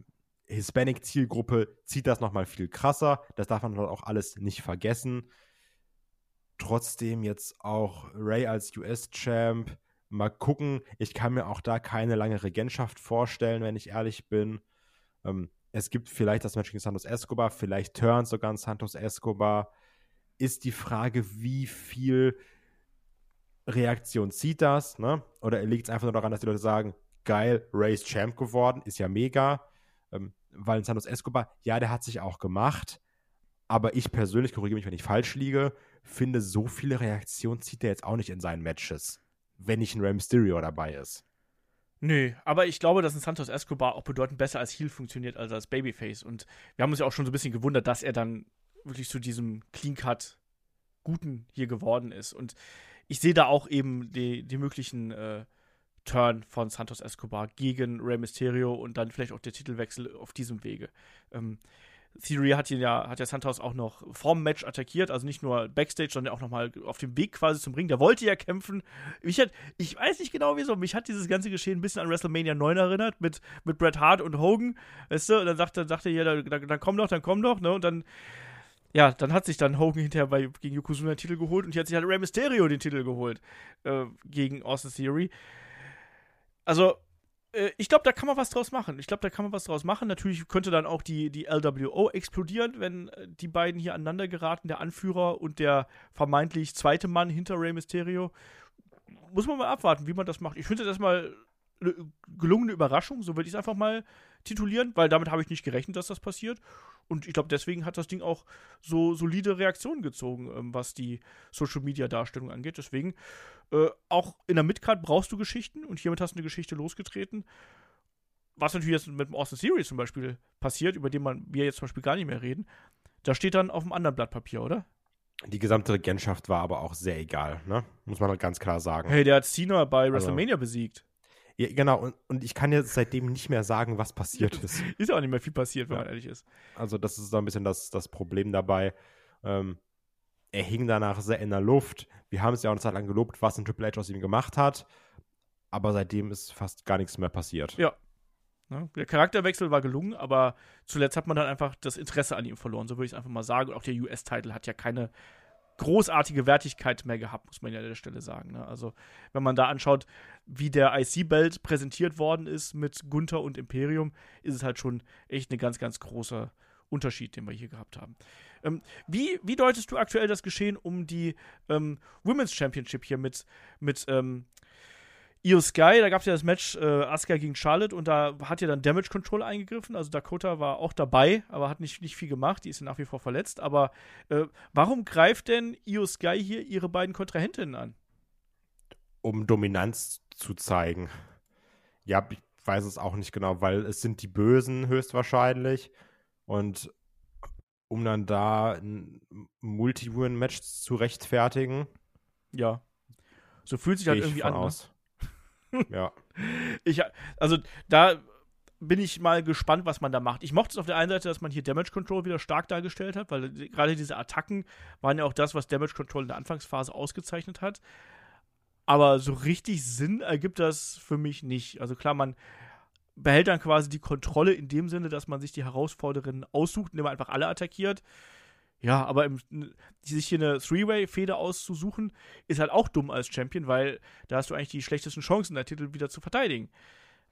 äh, Hispanic-Zielgruppe zieht das nochmal viel krasser. Das darf man auch alles nicht vergessen. Trotzdem jetzt auch Ray als US-Champ. Mal gucken. Ich kann mir auch da keine lange Regentschaft vorstellen, wenn ich ehrlich bin. Ähm, es gibt vielleicht das Match gegen Santos Escobar, vielleicht turnt sogar ein Santos Escobar. Ist die Frage, wie viel Reaktion zieht das? Ne? Oder liegt es einfach nur daran, dass die Leute sagen, geil, ist Champ geworden, ist ja mega. Ähm, Santos Escobar, ja, der hat sich auch gemacht. Aber ich persönlich, korrigiere mich, wenn ich falsch liege, finde, so viele Reaktionen zieht er jetzt auch nicht in seinen Matches, wenn nicht ein Rey Mysterio dabei ist. Nö, aber ich glaube, dass ein Santos Escobar auch bedeutend besser als Heel funktioniert als als Babyface. Und wir haben uns ja auch schon so ein bisschen gewundert, dass er dann wirklich zu diesem Clean-Cut Guten hier geworden ist. Und ich sehe da auch eben die, die möglichen äh, Turn von Santos Escobar gegen Rey Mysterio und dann vielleicht auch der Titelwechsel auf diesem Wege. Ähm, Theory hat ja, hat ja Santos auch noch vorm Match attackiert, also nicht nur Backstage, sondern auch nochmal auf dem Weg quasi zum Ring. Der wollte ja kämpfen. Ich, hat, ich weiß nicht genau wieso, mich hat dieses ganze Geschehen ein bisschen an WrestleMania 9 erinnert, mit, mit Bret Hart und Hogan, weißt du, und dann sagte er, ja, dann, dann komm doch, dann komm doch, ne, und dann ja, dann hat sich dann Hogan hinterher bei, gegen Yokozuna den Titel geholt und hier hat sich halt Rey Mysterio den Titel geholt äh, gegen Austin Theory. Also, äh, ich glaube, da kann man was draus machen. Ich glaube, da kann man was draus machen. Natürlich könnte dann auch die, die LWO explodieren, wenn äh, die beiden hier aneinander geraten, der Anführer und der vermeintlich zweite Mann hinter Rey Mysterio. Muss man mal abwarten, wie man das macht. Ich finde das erstmal eine gelungene Überraschung, so würde ich es einfach mal titulieren, weil damit habe ich nicht gerechnet, dass das passiert. Und ich glaube, deswegen hat das Ding auch so solide Reaktionen gezogen, ähm, was die Social Media Darstellung angeht. Deswegen, äh, auch in der Midcard brauchst du Geschichten und hiermit hast du eine Geschichte losgetreten. Was natürlich jetzt mit dem Austin Series zum Beispiel passiert, über den man, wir jetzt zum Beispiel gar nicht mehr reden, da steht dann auf einem anderen Blatt Papier, oder? Die gesamte Regentschaft war aber auch sehr egal, ne? Muss man halt ganz klar sagen. Hey, der hat Cena bei also, WrestleMania besiegt. Ja, genau, und, und ich kann jetzt seitdem nicht mehr sagen, was passiert ist. ist auch nicht mehr viel passiert, wenn ja. man ehrlich ist. Also, das ist so ein bisschen das, das Problem dabei. Ähm, er hing danach sehr in der Luft. Wir haben es ja auch eine Zeit lang gelobt, was ein Triple H aus ihm gemacht hat. Aber seitdem ist fast gar nichts mehr passiert. Ja. ja. Der Charakterwechsel war gelungen, aber zuletzt hat man dann einfach das Interesse an ihm verloren. So würde ich es einfach mal sagen. Und auch der US-Title hat ja keine großartige Wertigkeit mehr gehabt, muss man ja an der Stelle sagen. Ne? Also, wenn man da anschaut, wie der IC-Belt präsentiert worden ist mit Gunther und Imperium, ist es halt schon echt ein ganz, ganz großer Unterschied, den wir hier gehabt haben. Ähm, wie, wie deutest du aktuell das Geschehen um die ähm, Women's Championship hier mit, mit ähm, Io Sky, da gab es ja das Match äh, Asuka gegen Charlotte und da hat ja dann Damage Control eingegriffen. Also Dakota war auch dabei, aber hat nicht, nicht viel gemacht. Die ist ja nach wie vor verletzt. Aber äh, warum greift denn Io Sky hier ihre beiden Kontrahentinnen an? Um Dominanz zu zeigen. Ja, ich weiß es auch nicht genau, weil es sind die Bösen höchstwahrscheinlich. Und um dann da ein Multi-Win-Match zu rechtfertigen. Ja. So fühlt sich halt irgendwie an. Ne? Ja. Ich, also da bin ich mal gespannt, was man da macht. Ich mochte es auf der einen Seite, dass man hier Damage Control wieder stark dargestellt hat, weil gerade diese Attacken waren ja auch das, was Damage Control in der Anfangsphase ausgezeichnet hat. Aber so richtig Sinn ergibt das für mich nicht. Also klar, man behält dann quasi die Kontrolle in dem Sinne, dass man sich die Herausfordererinnen aussucht, indem man einfach alle attackiert. Ja, aber im, sich hier eine Three-Way-Feder auszusuchen, ist halt auch dumm als Champion, weil da hast du eigentlich die schlechtesten Chancen, deinen Titel wieder zu verteidigen.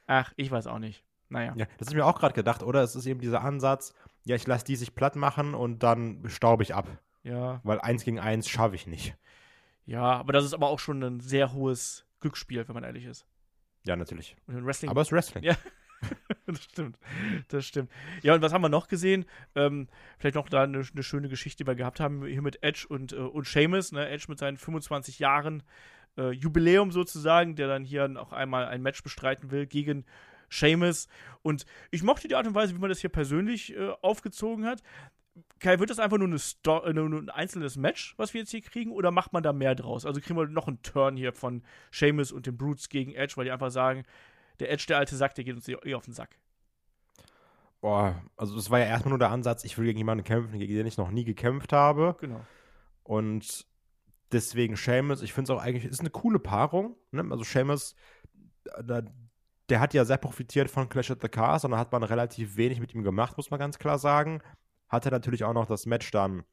Ach, ich weiß auch nicht. Naja. Ja, das ist mir auch gerade gedacht, oder? Es ist eben dieser Ansatz, ja, ich lasse die sich platt machen und dann staube ich ab. Ja. Weil eins gegen eins schaffe ich nicht. Ja, aber das ist aber auch schon ein sehr hohes Glücksspiel, wenn man ehrlich ist. Ja, natürlich. Aber es ist Wrestling. Ja. das stimmt. Das stimmt. Ja, und was haben wir noch gesehen? Ähm, vielleicht noch da eine, eine, schöne Geschichte, die wir gehabt haben, hier mit Edge und, äh, und Seamus, ne? Edge mit seinen 25 Jahren äh, Jubiläum sozusagen, der dann hier noch einmal ein Match bestreiten will gegen Seamus. Und ich mochte die Art und Weise, wie man das hier persönlich äh, aufgezogen hat. Kai, wird das einfach nur, äh, nur ein einzelnes Match, was wir jetzt hier kriegen, oder macht man da mehr draus? Also kriegen wir noch einen Turn hier von Seamus und den Brutes gegen Edge, weil die einfach sagen, der Edge, der alte Sack, der geht uns eh auf den Sack. Boah, also das war ja erstmal nur der Ansatz, ich will gegen jemanden kämpfen, gegen den ich noch nie gekämpft habe. Genau. Und deswegen Seamus, ich finde es auch eigentlich, ist eine coole Paarung. Ne? Also Seamus, da, der hat ja sehr profitiert von Clash at the Cars und da hat man relativ wenig mit ihm gemacht, muss man ganz klar sagen. Hatte natürlich auch noch das Match dann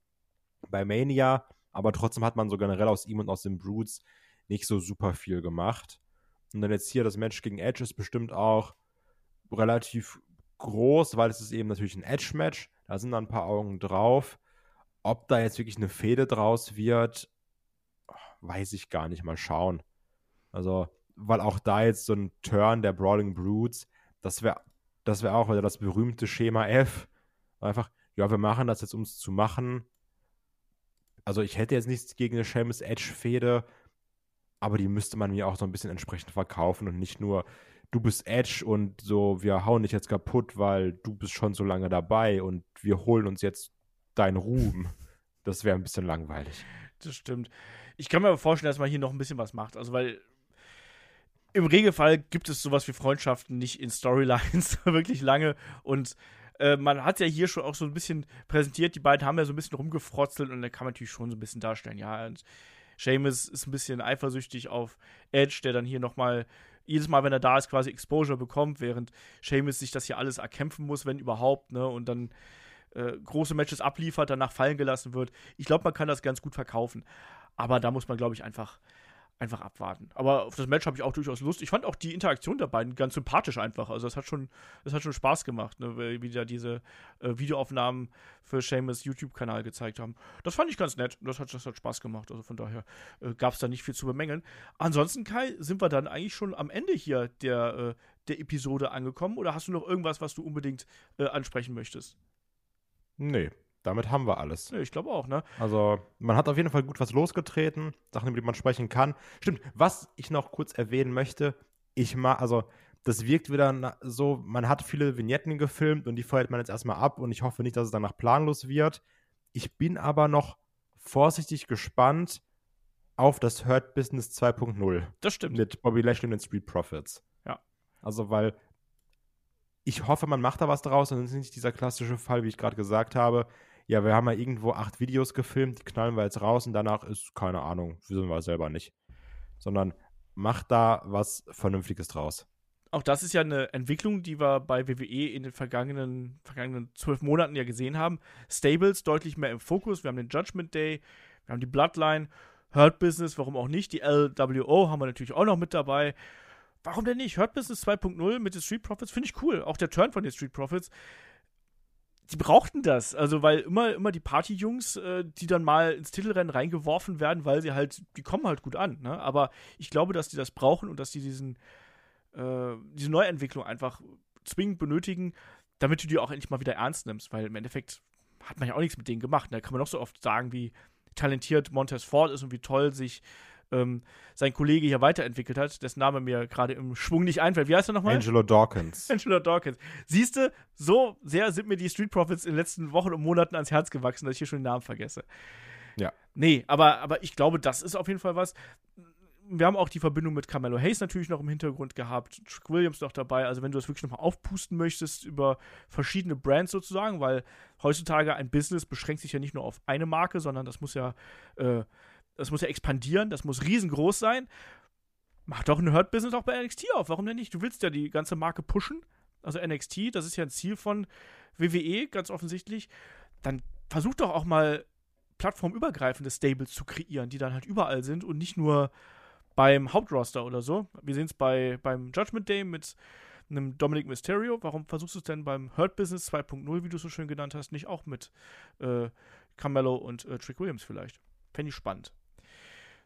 bei Mania, aber trotzdem hat man so generell aus ihm und aus den Brutes nicht so super viel gemacht. Und dann jetzt hier das Match gegen Edge ist bestimmt auch relativ groß, weil es ist eben natürlich ein Edge-Match. Da sind dann ein paar Augen drauf. Ob da jetzt wirklich eine Fehde draus wird, weiß ich gar nicht. Mal schauen. Also, weil auch da jetzt so ein Turn der Brawling Brutes, das wäre das wär auch wieder das berühmte Schema F. Einfach, ja, wir machen das jetzt, um es zu machen. Also, ich hätte jetzt nichts gegen eine Seamus Edge-Fehde, aber die müsste man mir auch so ein bisschen entsprechend verkaufen und nicht nur, du bist Edge und so, wir hauen dich jetzt kaputt, weil du bist schon so lange dabei und wir holen uns jetzt deinen Ruhm. Das wäre ein bisschen langweilig. Das stimmt. Ich kann mir aber vorstellen, dass man hier noch ein bisschen was macht. Also, weil im Regelfall gibt es sowas wie Freundschaften nicht in Storylines wirklich lange und äh, man hat ja hier schon auch so ein bisschen präsentiert, die beiden haben ja so ein bisschen rumgefrotzelt und da kann man natürlich schon so ein bisschen darstellen, ja, und Seamus ist ein bisschen eifersüchtig auf Edge, der dann hier nochmal jedes Mal, wenn er da ist, quasi Exposure bekommt, während Seamus sich das hier alles erkämpfen muss, wenn überhaupt, ne, und dann äh, große Matches abliefert, danach fallen gelassen wird. Ich glaube, man kann das ganz gut verkaufen. Aber da muss man, glaube ich, einfach einfach abwarten. Aber auf das Match habe ich auch durchaus Lust. Ich fand auch die Interaktion der beiden ganz sympathisch einfach. Also es hat schon, es hat schon Spaß gemacht, ne? wie da diese äh, Videoaufnahmen für Seamus YouTube-Kanal gezeigt haben. Das fand ich ganz nett. Das hat, das hat Spaß gemacht. Also von daher äh, gab es da nicht viel zu bemängeln. Ansonsten, Kai, sind wir dann eigentlich schon am Ende hier der, äh, der Episode angekommen? Oder hast du noch irgendwas, was du unbedingt äh, ansprechen möchtest? Nee, damit haben wir alles. Ich glaube auch, ne? Also, man hat auf jeden Fall gut was losgetreten, Sachen, über die man sprechen kann. Stimmt, was ich noch kurz erwähnen möchte, ich mag, also, das wirkt wieder so, man hat viele Vignetten gefilmt und die feuert man jetzt erstmal ab und ich hoffe nicht, dass es danach planlos wird. Ich bin aber noch vorsichtig gespannt auf das Hurt Business 2.0. Das stimmt. Mit Bobby Lashley und den Street Profits. Ja. Also, weil ich hoffe, man macht da was draus und es ist nicht dieser klassische Fall, wie ich gerade gesagt habe ja, wir haben ja irgendwo acht Videos gefilmt, die knallen wir jetzt raus und danach ist, keine Ahnung, wissen wir selber nicht. Sondern macht da was Vernünftiges draus. Auch das ist ja eine Entwicklung, die wir bei WWE in den vergangenen, vergangenen zwölf Monaten ja gesehen haben. Stables deutlich mehr im Fokus. Wir haben den Judgment Day, wir haben die Bloodline, Hurt Business, warum auch nicht. Die LWO haben wir natürlich auch noch mit dabei. Warum denn nicht? Hurt Business 2.0 mit den Street Profits finde ich cool. Auch der Turn von den Street Profits die brauchten das. Also, weil immer, immer die Partyjungs, äh, die dann mal ins Titelrennen reingeworfen werden, weil sie halt, die kommen halt gut an. Ne? Aber ich glaube, dass die das brauchen und dass die diesen, äh, diese Neuentwicklung einfach zwingend benötigen, damit du die auch endlich mal wieder ernst nimmst. Weil im Endeffekt hat man ja auch nichts mit denen gemacht. Da ne? kann man auch so oft sagen, wie talentiert Montez Ford ist und wie toll sich ähm, sein Kollege hier weiterentwickelt hat, dessen Name mir gerade im Schwung nicht einfällt. Wie heißt er nochmal? Angelo Dawkins. Angelo Dawkins. Siehst du, so sehr sind mir die Street Profits in den letzten Wochen und Monaten ans Herz gewachsen, dass ich hier schon den Namen vergesse. Ja. Nee, aber, aber ich glaube, das ist auf jeden Fall was. wir haben auch die Verbindung mit Carmelo Hayes natürlich noch im Hintergrund gehabt, Trick Williams noch dabei. Also wenn du das wirklich nochmal aufpusten möchtest über verschiedene Brands sozusagen, weil heutzutage ein Business beschränkt sich ja nicht nur auf eine Marke, sondern das muss ja, äh, das muss ja expandieren, das muss riesengroß sein. Mach doch ein Hurt-Business auch bei NXT auf. Warum denn nicht? Du willst ja die ganze Marke pushen. Also NXT, das ist ja ein Ziel von WWE, ganz offensichtlich. Dann versuch doch auch mal plattformübergreifende Stables zu kreieren, die dann halt überall sind und nicht nur beim Hauptroster oder so. Wir sehen es bei, beim Judgment Day mit einem Dominic Mysterio. Warum versuchst du es denn beim Hurt Business 2.0, wie du es so schön genannt hast, nicht auch mit äh, Carmelo und äh, Trick Williams vielleicht? Fände ich spannend.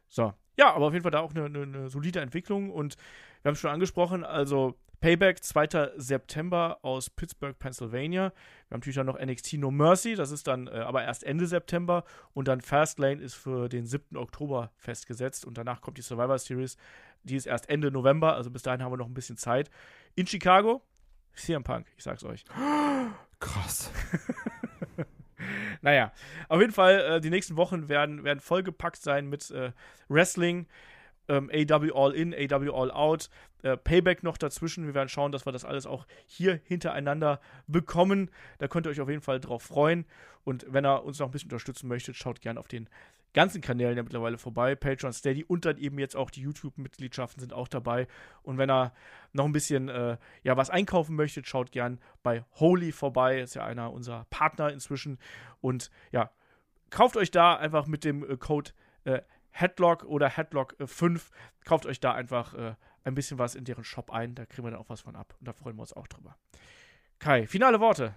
So, ja, aber auf jeden Fall da auch eine, eine, eine solide Entwicklung und wir haben es schon angesprochen, also Payback, 2. September aus Pittsburgh, Pennsylvania. Wir haben natürlich dann noch NXT No Mercy, das ist dann äh, aber erst Ende September. Und dann Fastlane ist für den 7. Oktober festgesetzt. Und danach kommt die Survivor Series, die ist erst Ende November, also bis dahin haben wir noch ein bisschen Zeit. In Chicago, CM Punk, ich sag's euch. Krass. naja, auf jeden Fall, äh, die nächsten Wochen werden, werden vollgepackt sein mit äh, Wrestling ähm, AW All In, AW All Out, äh, Payback noch dazwischen. Wir werden schauen, dass wir das alles auch hier hintereinander bekommen. Da könnt ihr euch auf jeden Fall drauf freuen. Und wenn ihr uns noch ein bisschen unterstützen möchtet, schaut gerne auf den ganzen Kanälen ja mittlerweile vorbei. Patreon, Steady und dann eben jetzt auch die YouTube-Mitgliedschaften sind auch dabei. Und wenn ihr noch ein bisschen äh, ja, was einkaufen möchtet, schaut gern bei Holy vorbei. Ist ja einer unserer Partner inzwischen. Und ja, kauft euch da einfach mit dem äh, Code äh, Headlock oder Headlock 5. Äh, Kauft euch da einfach äh, ein bisschen was in deren Shop ein. Da kriegen wir dann auch was von ab. Und da freuen wir uns auch drüber. Kai, finale Worte.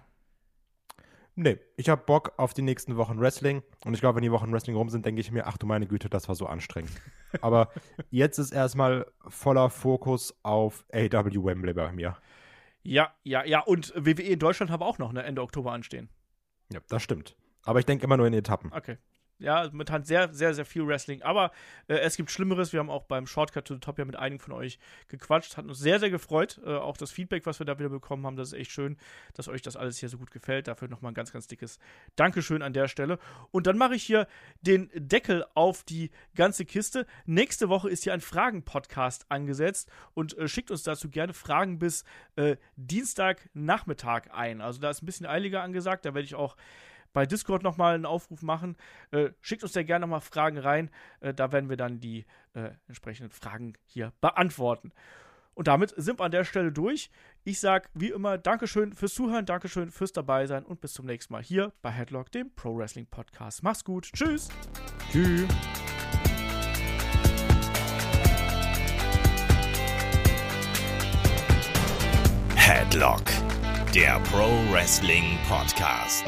Nee, ich habe Bock auf die nächsten Wochen Wrestling. Und ich glaube, wenn die Wochen Wrestling rum sind, denke ich mir, ach du meine Güte, das war so anstrengend. Aber jetzt ist erstmal voller Fokus auf AW Wembley bei mir. Ja, ja, ja. Und WWE in Deutschland haben wir auch noch eine Ende Oktober anstehen. Ja, das stimmt. Aber ich denke immer nur in Etappen. Okay. Ja, momentan sehr, sehr, sehr viel Wrestling. Aber äh, es gibt Schlimmeres. Wir haben auch beim Shortcut to the Top ja mit einigen von euch gequatscht. Hat uns sehr, sehr gefreut. Äh, auch das Feedback, was wir da wieder bekommen haben, das ist echt schön, dass euch das alles hier so gut gefällt. Dafür nochmal ein ganz, ganz dickes Dankeschön an der Stelle. Und dann mache ich hier den Deckel auf die ganze Kiste. Nächste Woche ist hier ein Fragen-Podcast angesetzt und äh, schickt uns dazu gerne Fragen bis äh, Dienstagnachmittag ein. Also da ist ein bisschen eiliger angesagt. Da werde ich auch bei Discord nochmal einen Aufruf machen. Äh, schickt uns da gerne nochmal Fragen rein. Äh, da werden wir dann die äh, entsprechenden Fragen hier beantworten. Und damit sind wir an der Stelle durch. Ich sage wie immer Dankeschön fürs Zuhören, Dankeschön fürs Dabeisein und bis zum nächsten Mal hier bei Headlock, dem Pro Wrestling Podcast. Mach's gut. Tschüss. Tschüss. Headlock, der Pro Wrestling Podcast.